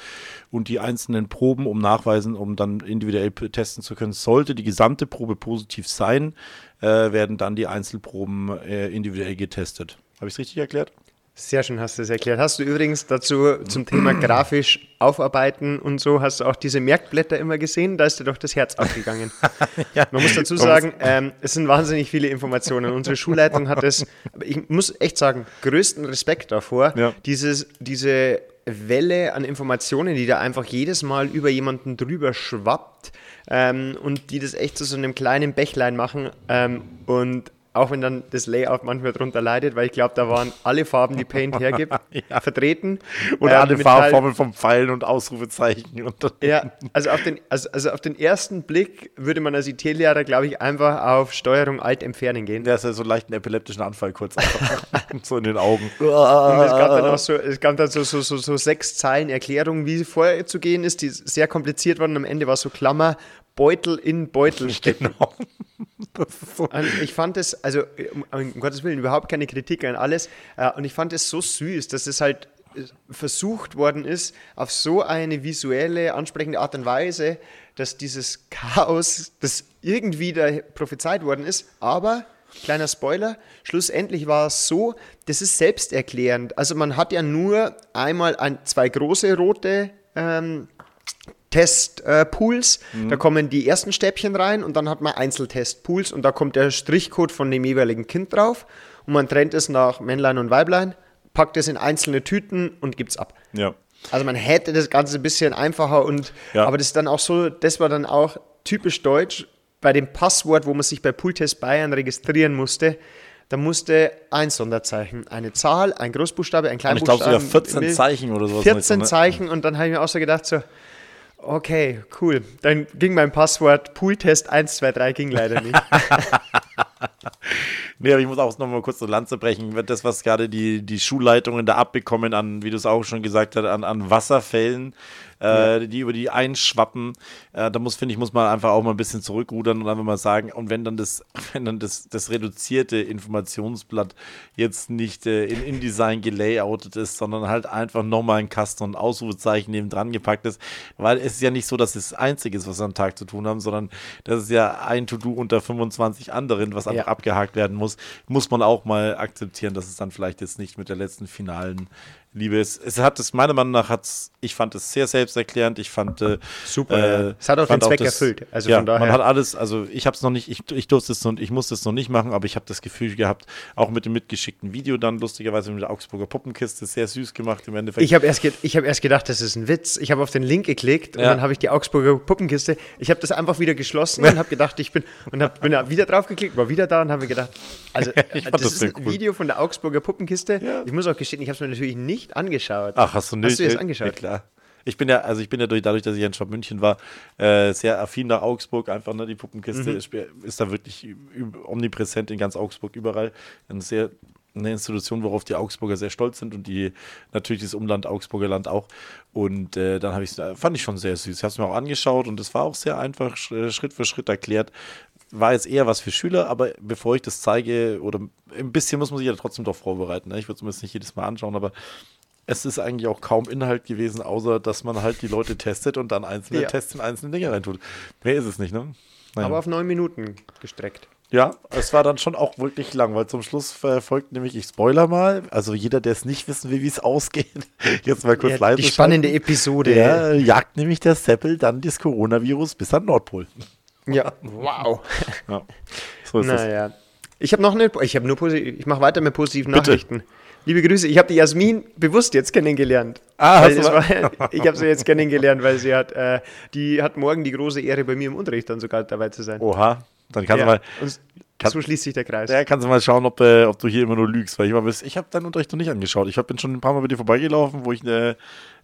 Und die einzelnen Proben, um nachweisen, um dann individuell testen zu können, sollte die gesamte Probe positiv sein, äh, werden dann die Einzelproben äh, individuell getestet. Habe ich es richtig erklärt? Sehr schön hast du es erklärt. Hast du übrigens dazu zum Thema grafisch aufarbeiten und so, hast du auch diese Merkblätter immer gesehen? Da ist dir doch das Herz aufgegangen. Man muss dazu sagen, ähm, es sind wahnsinnig viele Informationen. Unsere Schulleitung hat es, aber ich muss echt sagen, größten Respekt davor, Ja. dieses, diese Welle an Informationen, die da einfach jedes Mal über jemanden drüber schwappt ähm, und die das echt zu so einem kleinen Bächlein machen ähm, und auch wenn dann das Layout manchmal drunter leidet, weil ich glaube, da waren alle Farben, die Paint hergibt, vertreten. Oder Ähm, alle mit halt- vom Pfeilen und Ausrufezeichen. Und ja, also auf, den, also, also auf den ersten Blick würde man als IT-Lehrer, glaube ich, einfach auf Steuerung Alt entfernen gehen. Der ist ja so leicht einen epileptischen Anfall kurz. einfach. so in den Augen. Und es gab dann auch so, es gab dann so, so, so, so sechs Zeilen Erklärung, wie vorher zu gehen ist, die sehr kompliziert waren. Und am Ende war so Klammer, Beutel in Beutel stecken. Genau. So. Ich fand es, also um, um Gottes Willen, überhaupt keine Kritik an alles. Äh, Und ich fand es so süß, dass es halt äh, versucht worden ist, auf so eine visuelle, ansprechende Art und Weise, dass dieses Chaos, das irgendwie da prophezeit worden ist, aber kleiner Spoiler, schlussendlich war es so, das ist selbsterklärend. Also man hat ja nur einmal ein, zwei große rote ähm, Testpools. Äh, mhm. Da kommen die ersten Stäbchen rein und dann hat man Einzeltestpools und da kommt der Strichcode von dem jeweiligen Kind drauf und man trennt es nach Männlein und Weiblein, packt es in einzelne Tüten und gibt es ab. Ja. Also man hätte das Ganze ein bisschen einfacher und Ja. aber das ist dann auch so, das war dann auch typisch deutsch. Bei dem Passwort, wo man sich bei Pooltest Bayern registrieren musste, da musste ein Sonderzeichen, eine Zahl, ein Großbuchstabe, ein Und ich Kleinbuchstabe. glaube sogar 14 Mill- Zeichen oder sowas. 14 ne? Zeichen und dann habe ich mir auch so gedacht, so, okay, cool. Dann ging mein Passwort Pooltest 123 ging leider nicht. Nee, aber ich muss auch noch mal kurz eine Lanze brechen. Das, was gerade die, die Schulleitungen da abbekommen an, wie du es auch schon gesagt hast, an, an Wasserfällen, äh, die über die einschwappen, äh, da muss, finde ich, muss man einfach auch mal ein bisschen zurückrudern und einfach mal sagen, und wenn dann das, wenn dann das, das reduzierte Informationsblatt jetzt nicht äh, in InDesign gelayoutet ist, sondern halt einfach nochmal ein Kasten und Ausrufezeichen neben dran gepackt ist, weil es ist ja nicht so, dass es das Einzige ist, was wir am Tag zu tun haben, sondern das ist ja ein To-Do unter 25 anderen, was einfach Ja. abgehakt werden muss, muss man auch mal akzeptieren, dass es dann vielleicht jetzt nicht mit der letzten finalen Liebe ist. Es hat es, meiner Meinung nach, hat's, ich fand es sehr selbsterklärend. Ich fand äh, Super, Äh. Es hat auch den Zweck erfüllt. Also ja, von daher. man hat alles, also ich habe es noch nicht, ich, ich durfte es noch, ich musste es noch nicht machen, aber ich habe das Gefühl gehabt, auch mit dem mitgeschickten Video dann lustigerweise mit der Augsburger Puppenkiste, sehr süß gemacht im Endeffekt. Ich habe erst, ge ich hab erst gedacht, das ist ein Witz. Ich habe auf den Link geklickt und Ja. dann habe ich die Augsburger Puppenkiste. Ich habe das einfach wieder geschlossen und habe gedacht, ich bin und hab, bin da wieder drauf geklickt, war wieder da und habe mir gedacht, also das, das ist ein cool. Video von der Augsburger Puppenkiste. Ja. Ich muss auch gestehen, ich habe es mir natürlich nicht angeschaut. Ach, hast du nicht? Hast du das äh, angeschaut? Ja, klar. Ich bin ja, also ich bin ja durch, dadurch, dass ich in Stadt München war, äh, sehr affin nach Augsburg. Einfach, ne, die Puppenkiste Mhm. ist, ist da wirklich omnipräsent in ganz Augsburg, überall. Eine sehr, eine Institution, worauf die Augsburger sehr stolz sind und die natürlich das Umland Augsburger Land auch. Und äh, dann habe ich fand ich schon sehr süß. Ich habe es mir auch angeschaut und es war auch sehr einfach, sch- Schritt für Schritt erklärt. War jetzt eher was für Schüler, aber bevor ich das zeige, oder ein bisschen muss man sich ja trotzdem doch vorbereiten. Ne? Ich würde es mir jetzt nicht jedes Mal anschauen, aber es ist eigentlich auch kaum Inhalt gewesen, außer dass man halt die Leute testet und dann einzelne Ja. Tests in einzelne Dinge reintut. Mehr ist es nicht, ne? Naja. Aber auf neun Minuten gestreckt. ja, es war dann schon auch wirklich lang, weil zum Schluss folgt nämlich, ich spoiler mal, also jeder, der es nicht wissen will, wie es ausgeht, jetzt mal kurz Ja, leise die spannende. Episode. Der jagt nämlich der Seppel dann das Coronavirus bis an Nordpol. Ja, wow. Ja, so ist das. Naja. Ich habe noch eine, ich habe nur positiv, ich mache weiter mit positiven Bitte. Nachrichten. Liebe Grüße, ich habe die Jasmin bewusst jetzt kennengelernt. Ah, hast du war, ich habe sie jetzt kennengelernt, weil sie hat, äh, die hat morgen die große Ehre, bei mir im Unterricht dann sogar dabei zu sein. Oha, dann kannst ja. du mal, kann- so schließt sich der Kreis. Ja, kannst du mal schauen, ob, äh, ob du hier immer nur lügst, weil ich mal bis, ich habe deinen Unterricht noch nicht angeschaut. Ich hab, bin schon ein paar Mal bei dir vorbeigelaufen, wo ich äh,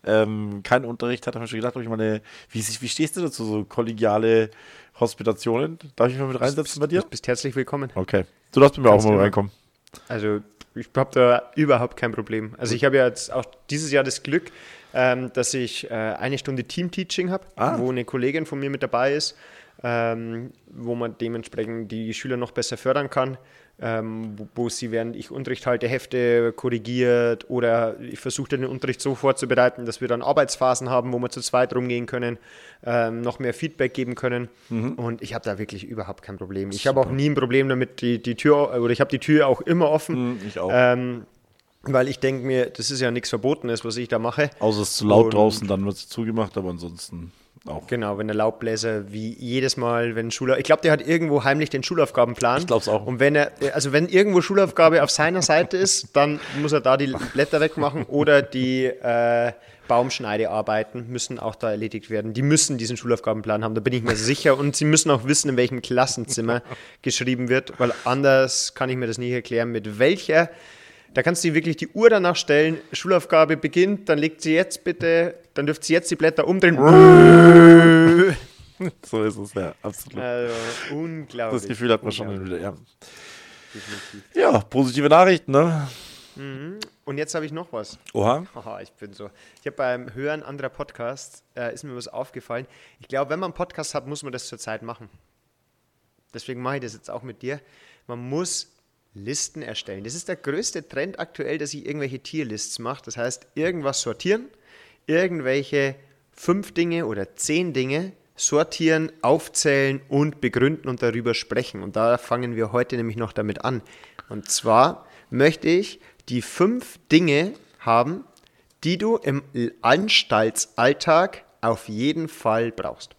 ähm, keinen Unterricht hatte, habe mir schon gedacht, ob ich mal eine, wie, wie stehst du dazu, so kollegiale Hospitationen? Darf ich mal mit reinsetzen bei dir? Du bist herzlich willkommen. Okay. Du darfst mit mir auch Kannst mal du mal. reinkommen. Also ich habe da überhaupt kein Problem. Also ich habe ja jetzt auch dieses Jahr das Glück, ähm, dass ich äh, eine Stunde Team-Teaching habe, Ah. wo eine Kollegin von mir mit dabei ist, ähm, wo man dementsprechend die Schüler noch besser fördern kann, ähm, wo, wo sie, während ich Unterricht halte, Hefte korrigiert oder ich versuche den Unterricht so vorzubereiten, dass wir dann Arbeitsphasen haben, wo wir zu zweit rumgehen können, ähm, noch mehr Feedback geben können. Und ich habe da wirklich überhaupt kein Problem. Ich habe auch nie ein Problem damit, die, die Tür, oder ich habe die Tür auch immer offen. Hm, ich auch. Ähm, weil ich denke mir, das ist ja nichts Verbotenes, was ich da mache. Außer es ist zu laut und- draußen, dann wird es zugemacht, aber ansonsten auch. Genau, wenn der Laubbläser wie jedes Mal, wenn Schulauf, ich glaube, der hat irgendwo heimlich den Schulaufgabenplan. Ich glaub's auch. Und wenn er, also wenn irgendwo Schulaufgabe auf seiner Seite ist, dann muss er da die Blätter wegmachen oder die äh, Baumschneidearbeiten müssen auch da erledigt werden. Die müssen diesen Schulaufgabenplan haben, da bin ich mir sicher. Und sie müssen auch wissen, in welchem Klassenzimmer geschrieben wird, weil anders kann ich mir das nicht erklären, mit welcher. Da kannst du wirklich die Uhr danach stellen. Schulaufgabe beginnt, dann legt sie jetzt bitte, dann dürft sie jetzt die Blätter umdrehen. So ist es, ja, absolut. Also, unglaublich. das Gefühl hat man schon wieder, ja. Ja, positive Nachrichten, ne? Und jetzt habe ich noch was. Oha. Haha, ich bin so. Ich habe beim Hören anderer Podcasts, äh, ist mir was aufgefallen. Ich glaube, wenn man einen Podcast hat, muss man das zurzeit machen. Deswegen mache ich das jetzt auch mit dir. Man muss Listen erstellen. Das ist der größte Trend aktuell, dass ich irgendwelche Tierlists mache. Das heißt, irgendwas sortieren, irgendwelche fünf Dinge oder zehn Dinge sortieren, aufzählen und begründen und darüber sprechen. Und da fangen wir heute nämlich noch damit an. Und zwar möchte ich die fünf Dinge haben, die du im Anstaltsalltag auf jeden Fall brauchst.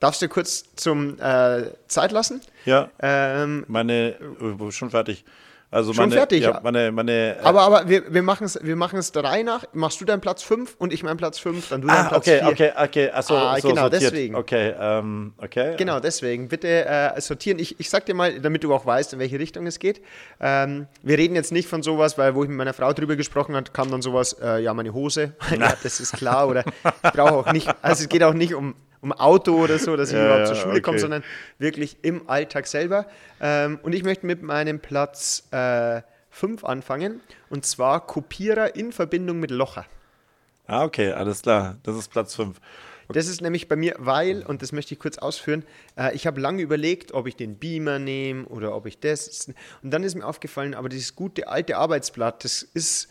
Darfst du kurz zum äh, Zeit lassen? Ja. Ähm, Meine, äh, schon fertig. Also Schon meine, fertig, Ja, meine, meine. äh, aber aber wir, wir machen es wir machen's der Reihe nach. Machst du deinen Platz 5 und ich meinen Platz 5, dann du deinen ah, Platz okay, 4. okay, okay. Achso, Ah, so genau, sortiert. deswegen. Okay, ähm, okay. Genau, deswegen. Bitte äh, sortieren. Ich, ich sag dir mal, damit du auch weißt, in welche Richtung es geht. Ähm, wir reden jetzt nicht von sowas, weil wo ich mit meiner Frau drüber gesprochen habe, kam dann sowas, äh, ja, meine Hose. ja, das ist klar. Oder ich brauche auch nicht, also es geht auch nicht um, um Auto oder so, dass ich Ja, überhaupt zur Schule komme, okay. sondern wirklich im Alltag selber. Ähm, und ich möchte mit meinem Platz 5 anfangen. Und zwar Kopierer in Verbindung mit Locher. Ah, okay, alles klar. Das ist Platz 5. Das ist nämlich bei mir, weil, und das möchte ich kurz ausführen, äh, ich habe lange überlegt, ob ich den Beamer nehme oder ob ich das. Und dann ist mir aufgefallen, aber dieses gute alte Arbeitsblatt, das ist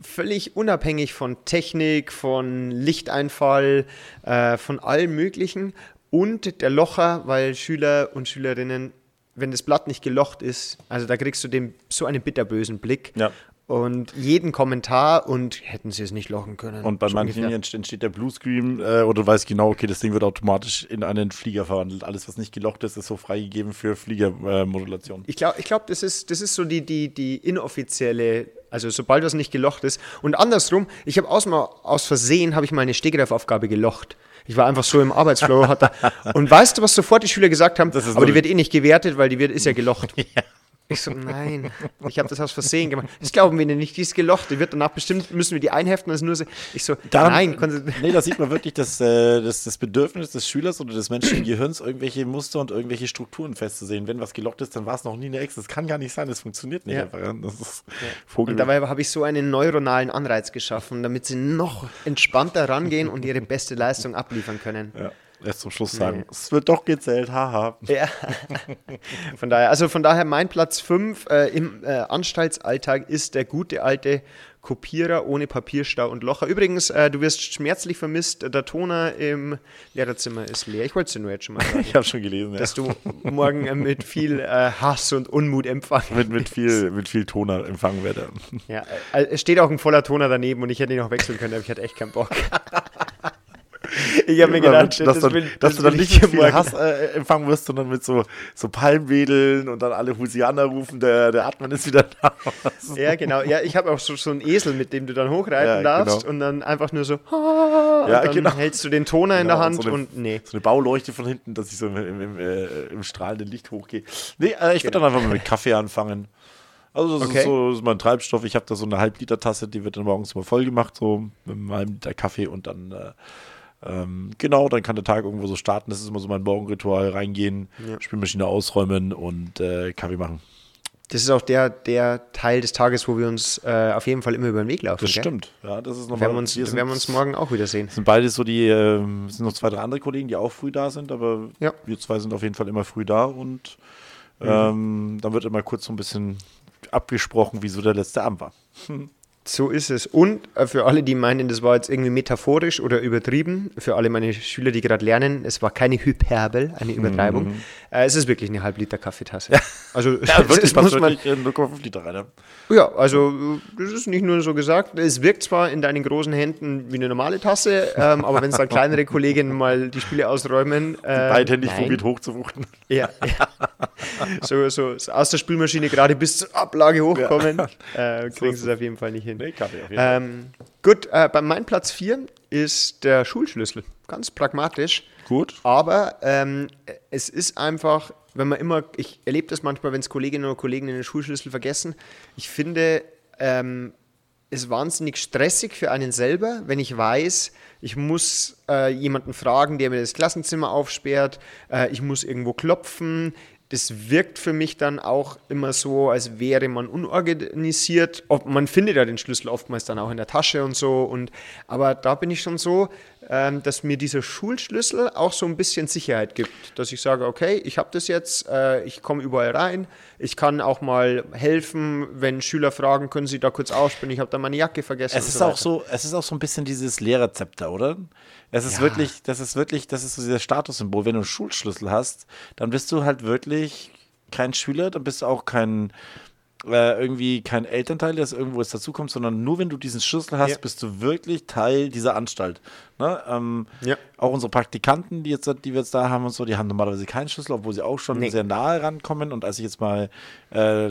völlig unabhängig von Technik, von Lichteinfall, äh, von allem Möglichen. Und der Locher, weil Schüler und Schülerinnen, wenn das Blatt nicht gelocht ist, also da kriegst du den, so einen bitterbösen Blick. Ja. Und jeden Kommentar und hätten sie es nicht lochen können. Und bei manchen ungefähr. entsteht, der Bluescreen äh, oder du weißt genau, okay, das Ding wird automatisch in einen Flieger verwandelt. Alles, was nicht gelocht ist, ist so freigegeben für Fliegermodulation. Ich glaube, ich glaub, das, ist, das ist so die, die, die inoffizielle, also sobald was nicht gelocht ist. Und andersrum, ich habe aus, mal- aus Versehen, habe ich mal eine Stegreifaufgabe gelocht. Ich war einfach so im Arbeitsflow. Hat da, und weißt du, was sofort die Schüler gesagt haben? Das ist Aber die wird eh nicht gewertet, weil die wird, ist ja gelocht. Ich so, nein, ich habe das aus Versehen gemacht. Das glauben wir nicht, die ist gelocht. Die wird danach bestimmt, müssen wir die einheften. Das ist nur so. Ich so, Daran- nein, Nee, da sieht man wirklich das, äh, das, das Bedürfnis des Schülers oder des menschlichen Gehirns, irgendwelche Muster und irgendwelche Strukturen festzusehen. Wenn was gelockt ist, dann war es noch nie eine Ex. Das kann gar nicht sein, das funktioniert nicht Ja. einfach. Das ist Vogel. Und dabei habe ich so einen neuronalen Anreiz geschaffen, damit sie noch entspannter rangehen und ihre beste Leistung abliefern können. ja, erst zum Schluss sagen, es wird doch gezählt, haha. Ja. von daher, also von daher mein Platz 5 äh, im äh, Anstaltsalltag ist der gute alte Kopierer ohne Papierstau und Locher. Übrigens, äh, du wirst schmerzlich vermisst, der Toner im Lehrerzimmer ist leer. Ich wollte es dir nur jetzt schon mal sagen. Ich habe schon gelesen, ja. Dass du morgen äh, mit viel äh, Hass und Unmut empfangen mit, mit, viel, mit viel Toner empfangen werde. Ja, äh, es steht auch ein voller Toner daneben und ich hätte ihn auch wechseln können, aber ich hatte echt keinen Bock. ich habe mir gedacht, dass, dann, will- dass du dann ich nicht viel morgen- Hass äh, empfangen wirst, sondern mit so, so Palmwedeln und dann alle Husianer rufen, der, der Atman ist wieder da. Ja, genau. Ja, ich habe auch so, so einen Esel, mit dem du dann hochreiten Ja, darfst genau. und dann einfach nur so, und Ja, dann genau. hältst du den Toner in der Genau, Hand so eine, und nee. So eine Bauleuchte von hinten, dass ich so im, im, im, äh, im strahlenden Licht hochgehe. Nee, äh, ich würde Genau. dann einfach mal mit Kaffee anfangen. Also das Okay. ist so das ist mein Treibstoff. Ich habe da so eine Halb-Liter-Tasse, die wird dann morgens immer voll gemacht, so mit einem halben Liter Kaffee und dann äh, ähm, genau, dann kann der Tag irgendwo so starten. Das ist immer so mein Morgenritual, reingehen, Ja. Spülmaschine ausräumen und äh, Kaffee machen. Das ist auch der, der Teil des Tages, wo wir uns äh, auf jeden Fall immer über den Weg laufen. Das gell? stimmt. Ja, das ist Werden nochmal. wir uns, wir sind- werden wir uns morgen auch wieder sehen. sind beide so die, es sind noch zwei, drei andere Kollegen, die auch früh da sind, aber Ja. wir zwei sind auf jeden Fall immer früh da und ähm, dann wird immer kurz so ein bisschen abgesprochen, wie so der letzte Abend war. So ist es. Und äh, für alle, die meinen, das war jetzt irgendwie metaphorisch oder übertrieben, für alle meine Schüler, die gerade lernen, es war keine Hyperbel, eine Übertreibung. Äh, es ist wirklich eine halb-Liter Kaffeetasse. Also, Mhm. Ja, wirklich, das passt muss man, wirklich in 0,5 Liter rein. Ja. Ja, also das ist nicht nur so gesagt. Es wirkt zwar in deinen großen Händen wie eine normale Tasse, ähm, aber wenn es dann kleinere Kolleginnen mal die Spiele ausräumen, äh, Beidhändig probiert hochzuwuchten. Ja, ja. So, so, so aus der Spülmaschine gerade bis zur Ablage hochkommen, äh, kriegen sie es auf jeden Fall nicht hin. Nee, Kaffee auf jeden Fall. Ähm, gut, äh, bei meinem Platz 4 ist der Schulschlüssel. Ganz pragmatisch. Gut. Aber ähm, es ist einfach, wenn man immer, ich erlebe das manchmal, wenn es Kolleginnen oder Kollegen den Schulschlüssel vergessen. Ich finde ähm, es wahnsinnig stressig für einen selber, wenn ich weiß, ich muss äh, jemanden fragen, der mir das Klassenzimmer aufsperrt, äh, ich muss irgendwo klopfen. Das wirkt für mich dann auch immer so, als wäre man unorganisiert. Ob, man findet ja den Schlüssel oftmals dann auch in der Tasche und so. Und, aber da bin ich schon so, ähm, dass mir dieser Schulschlüssel auch so ein bisschen Sicherheit gibt. Dass ich sage, okay, ich habe das jetzt, äh, ich komme überall rein, ich kann auch mal helfen, wenn Schüler fragen, können Sie da kurz ausspielen, ich habe da meine Jacke vergessen. Es ist so auch so, es ist auch so ein bisschen dieses Lehrerzepter, oder? Es ist Ja. wirklich, das ist wirklich, das ist so dieses Statussymbol. Wenn du einen Schulschlüssel hast, dann bist du halt wirklich kein Schüler, dann bist du auch kein äh, irgendwie kein Elternteil, das irgendwo jetzt dazukommt, sondern nur wenn du diesen Schlüssel hast, Ja. bist du wirklich Teil dieser Anstalt. Ne? Ähm, Ja. Auch unsere Praktikanten, die, jetzt, die wir jetzt da haben und so, die haben normalerweise keinen Schlüssel, obwohl sie auch schon Nee. sehr nahe rankommen. Und als ich jetzt mal äh,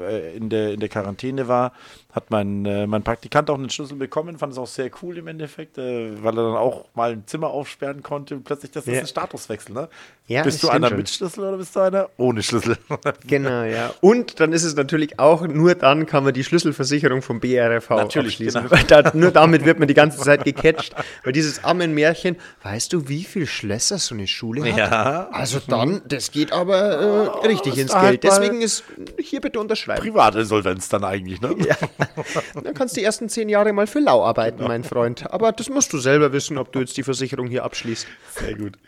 äh, in, der, in der Quarantäne war, hat mein, äh, mein Praktikant auch einen Schlüssel bekommen, fand es auch sehr cool im Endeffekt, äh, weil er dann auch mal ein Zimmer aufsperren konnte. Und plötzlich, das ist Ja. ein Statuswechsel. Ne? Ja, bist du einer schon. mit Schlüssel oder bist du einer ohne Schlüssel? Genau, ja. Und dann ist es natürlich auch, nur dann kann man die Schlüsselversicherung vom BRFV Natürlich, abschließen. genau. Weil Da, nur damit wird man die ganze Zeit gecatcht. Weil dieses Ammenmärchen, weißt du, wie viel Schlösser so eine Schule hat? Ja. Also dann, das geht aber äh, richtig ins da halt Geld. mal- Deswegen ist hier bitte unterschreiben. Privatinsolvenz dann eigentlich, ne? Ja. Dann kannst du die ersten zehn Jahre mal für lau arbeiten, mein Freund. Aber das musst du selber wissen, ob du jetzt die Versicherung hier abschließt. Sehr gut.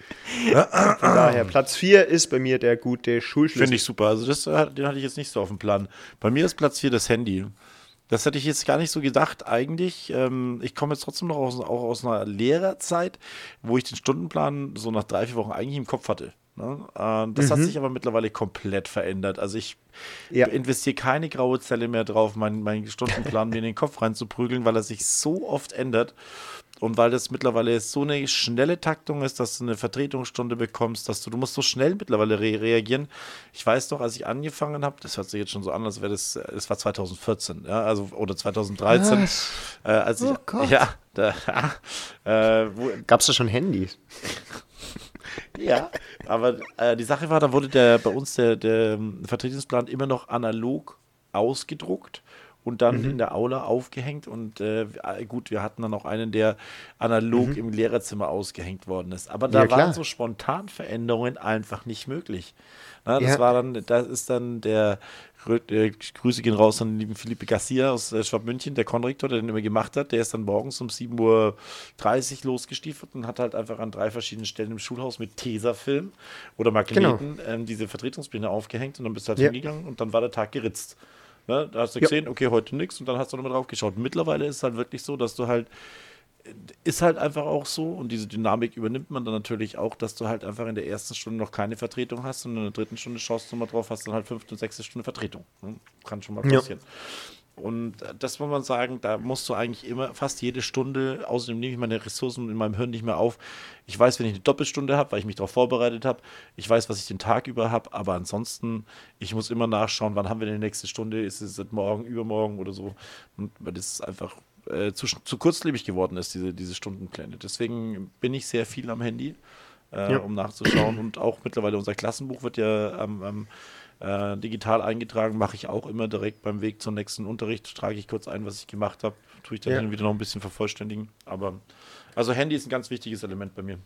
Von daher, Platz vier ist bei mir der gute Schulschlüssel. Finde ich super. Also das, den hatte ich jetzt nicht so auf dem Plan. Bei mir ist Platz 4 das Handy. Das hätte ich jetzt gar nicht so gedacht eigentlich. Ähm, ich komme jetzt trotzdem noch aus, auch aus einer Lehrerzeit, wo ich den Stundenplan so nach drei, vier Wochen eigentlich im Kopf hatte. Ne? Äh, das hat sich aber mittlerweile komplett verändert. Also ich Ja. investiere keine graue Zelle mehr drauf, meinen, meinen Stundenplan mir in den Kopf reinzuprügeln, weil er sich so oft ändert. Und weil das mittlerweile so eine schnelle Taktung ist, dass du eine Vertretungsstunde bekommst, dass du, du musst so schnell mittlerweile re reagieren. Ich weiß doch, als ich angefangen habe, das hört sich jetzt schon so an, als wäre das, das war 2014, ja, also, oder 2013. Äh, als ich, Oh Gott. Ja, da, äh, Gab es da schon Handys? ja, aber äh, die Sache war, da wurde der bei uns der, der ähm, Vertretungsplan immer noch analog ausgedruckt und dann Mhm. in der Aula aufgehängt. Und äh, gut, wir hatten dann auch einen, der analog im Lehrerzimmer ausgehängt worden ist. Aber da Mhm. Ja, waren so spontan Veränderungen einfach nicht möglich. Na, das Ja. war dann, da ist dann der äh, Grüße gehen raus an den lieben Philippe Garcia aus äh, Schwabmünchen, der Konrektor, der den immer gemacht hat. Der ist dann morgens um 7.30 Uhr losgestiefelt und hat halt einfach an drei verschiedenen Stellen im Schulhaus mit Tesafilm oder Magneten ähm, diese Vertretungspläne aufgehängt und dann bist du halt Ja. hingegangen und dann war der Tag geritzt. Ne? Da hast du Ja. gesehen, okay, heute nichts und dann hast du nochmal drauf geschaut. Mittlerweile ist es halt wirklich so, dass du halt ist halt einfach auch so und diese Dynamik übernimmt man dann natürlich auch, dass du halt einfach in der ersten Stunde noch keine Vertretung hast und in der dritten Stunde schaust du mal drauf, hast dann halt fünfte und sechste Stunde Vertretung. Ne? Kann schon mal Ja. Und das muss man sagen, da musst du eigentlich immer fast jede Stunde, außerdem nehme ich meine Ressourcen in meinem Hirn nicht mehr auf. Ich weiß, wenn ich eine Doppelstunde habe, weil ich mich darauf vorbereitet habe. Ich weiß, was ich den Tag über habe, aber ansonsten, ich muss immer nachschauen, wann haben wir denn die nächste Stunde, ist es morgen, übermorgen oder so. Und weil das einfach äh, zu, zu kurzlebig geworden ist, diese, diese Stundenpläne. Deswegen bin ich sehr viel am Handy, äh, Ja. um nachzuschauen. Und auch mittlerweile unser Klassenbuch wird ja am, am äh, digital eingetragen, mache ich auch immer direkt beim Weg zum nächsten Unterricht, trage ich kurz ein, was ich gemacht habe, tue ich dann Ja. wieder noch ein bisschen vervollständigen. Aber also Handy ist ein ganz wichtiges Element bei mir.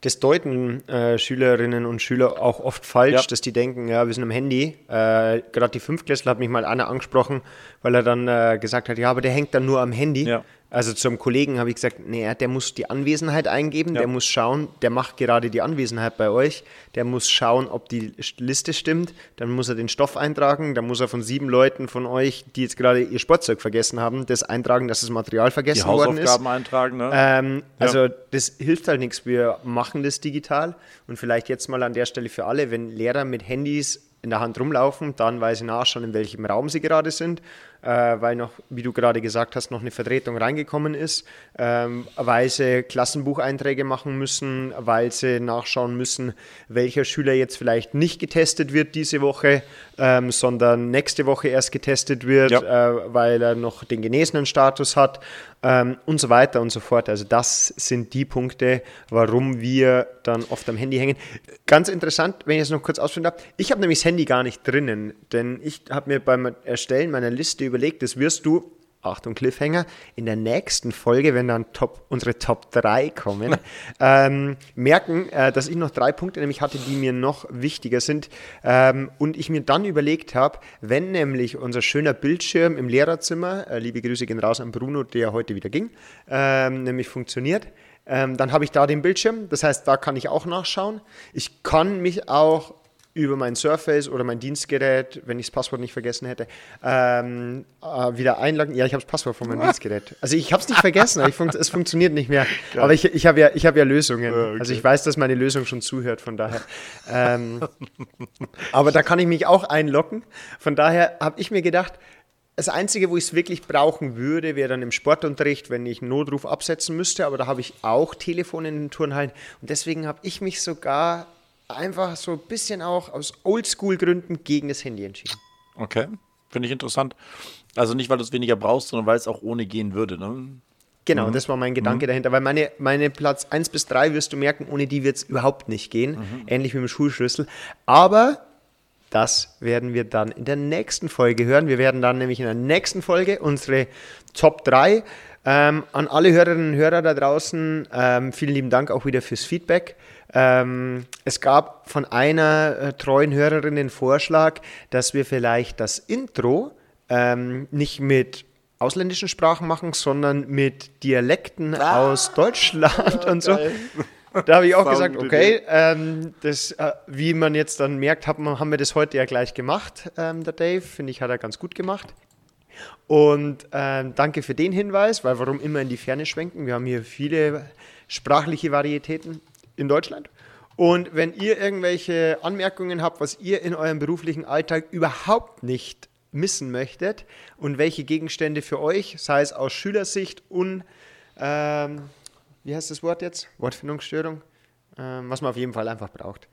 Das deuten äh, Schülerinnen und Schüler auch oft falsch, Ja. dass die denken, ja, wir sind am Handy. Äh, Gerade die Fünftklässler hat mich mal einer angesprochen, weil er dann äh, gesagt hat, ja, aber der hängt dann nur am Handy. Ja. Also zum Kollegen habe ich gesagt, nee, der muss die Anwesenheit eingeben, Ja. der muss schauen, der macht gerade die Anwesenheit bei euch, der muss schauen, ob die Liste stimmt, dann muss er den Stoff eintragen, dann muss er von sieben Leuten von euch, die jetzt gerade ihr Sportzeug vergessen haben, das eintragen, dass das Material Die vergessen worden ist. Hausaufgaben eintragen, ne? Ähm, also das hilft halt nichts. Wir machen das digital und vielleicht jetzt mal an der Stelle für alle, wenn Lehrer mit Handys in der Hand rumlaufen, dann weil sie nachschauen, in welchem Raum sie gerade sind, äh, weil noch, wie du gerade gesagt hast, noch eine Vertretung reingekommen ist, ähm, weil sie Klassenbucheinträge machen müssen, weil sie nachschauen müssen, welcher Schüler jetzt vielleicht nicht getestet wird diese Woche, ähm, sondern nächste Woche erst getestet wird, Ja. äh, weil er noch den genesenen Status hat ähm, und so weiter und so fort. Also das sind die Punkte, warum wir dann oft am Handy hängen. Ganz interessant, wenn ich es noch kurz ausführen darf. Ich habe nämlich das Handy gar nicht drinnen, denn ich habe mir beim Erstellen meiner Liste überlegt, das wirst du Achtung, Cliffhanger, in der nächsten Folge, wenn dann Top, unsere Top 3 kommen, ähm, merken, äh, dass ich noch drei Punkte nämlich hatte, die mir noch wichtiger sind. Ähm, und ich mir dann überlegt habe, wenn nämlich unser schöner Bildschirm im Lehrerzimmer, äh, liebe Grüße gehen raus an Bruno, der heute wieder ging, ähm, nämlich funktioniert, Ähm, dann habe ich da den Bildschirm, das heißt, da kann ich auch nachschauen. Ich kann mich auch über mein Surface oder mein Dienstgerät, wenn ich das Passwort nicht vergessen hätte, ähm, äh, wieder einloggen. Ja, ich habe das Passwort von meinem Dienstgerät. Also ich habe es nicht vergessen, fun es funktioniert nicht mehr. Geil. Aber ich, ich habe ja, hab ja Lösungen. Ja, okay. Also ich weiß, dass meine Lösung schon zuhört, von daher. Ähm, aber da kann ich mich auch einloggen. Von daher habe ich mir gedacht, das Einzige, wo ich es wirklich brauchen würde, wäre dann im Sportunterricht, wenn ich einen Notruf absetzen müsste. Aber da habe ich auch Telefon in den Turnhallen. Und deswegen habe ich mich sogar einfach so ein bisschen auch aus Oldschool-Gründen gegen das Handy entschieden. Okay, finde ich interessant. Also nicht, weil du es weniger brauchst, sondern weil es auch ohne gehen würde, ne? Genau, mhm. das war mein Gedanke mhm. dahinter, weil meine, meine Platz 1 bis 3 wirst du merken, ohne die wird es überhaupt nicht gehen, mhm. ähnlich wie mit dem Schulschlüssel. Aber das werden wir dann in der nächsten Folge hören. Wir werden dann nämlich in der nächsten Folge unsere Top 3 ähm, an alle Hörerinnen und Hörer da draußen. Ähm, vielen lieben Dank auch wieder fürs Feedback. Ähm, es gab von einer äh, treuen Hörerin den Vorschlag, dass wir vielleicht das Intro ähm, nicht mit ausländischen Sprachen machen, sondern mit Dialekten ah, aus Deutschland und so. Da habe ich auch gesagt, okay, ähm, das, äh, wie man jetzt dann merkt, haben, haben wir das heute ja gleich gemacht, ähm, der Dave. Finde ich, hat er ganz gut gemacht. Und ähm, danke für den Hinweis, weil warum immer in die Ferne schwenken? Wir haben hier viele sprachliche Varietäten in Deutschland. Und wenn ihr irgendwelche Anmerkungen habt, was ihr in eurem beruflichen Alltag überhaupt nicht missen möchtet und welche Gegenstände für euch, sei es aus Schülersicht und, ähm, wie heißt das Wort jetzt? Wortfindungsstörung, ähm, was man auf jeden Fall einfach braucht.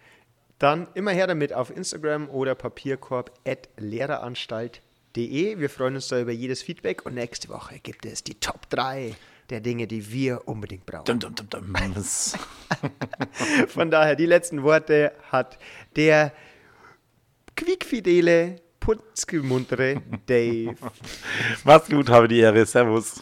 Dann immer her damit auf Instagram oder papierkorb.lehreranstalt.de. Wir freuen uns da über jedes Feedback und nächste Woche gibt es die Top 3 der Dinge, die wir unbedingt brauchen. Dum, dum, dum, Von daher, die letzten Worte hat der quickfidele, putzgemuntere Dave. Mach's gut, habe die Ehre. Servus.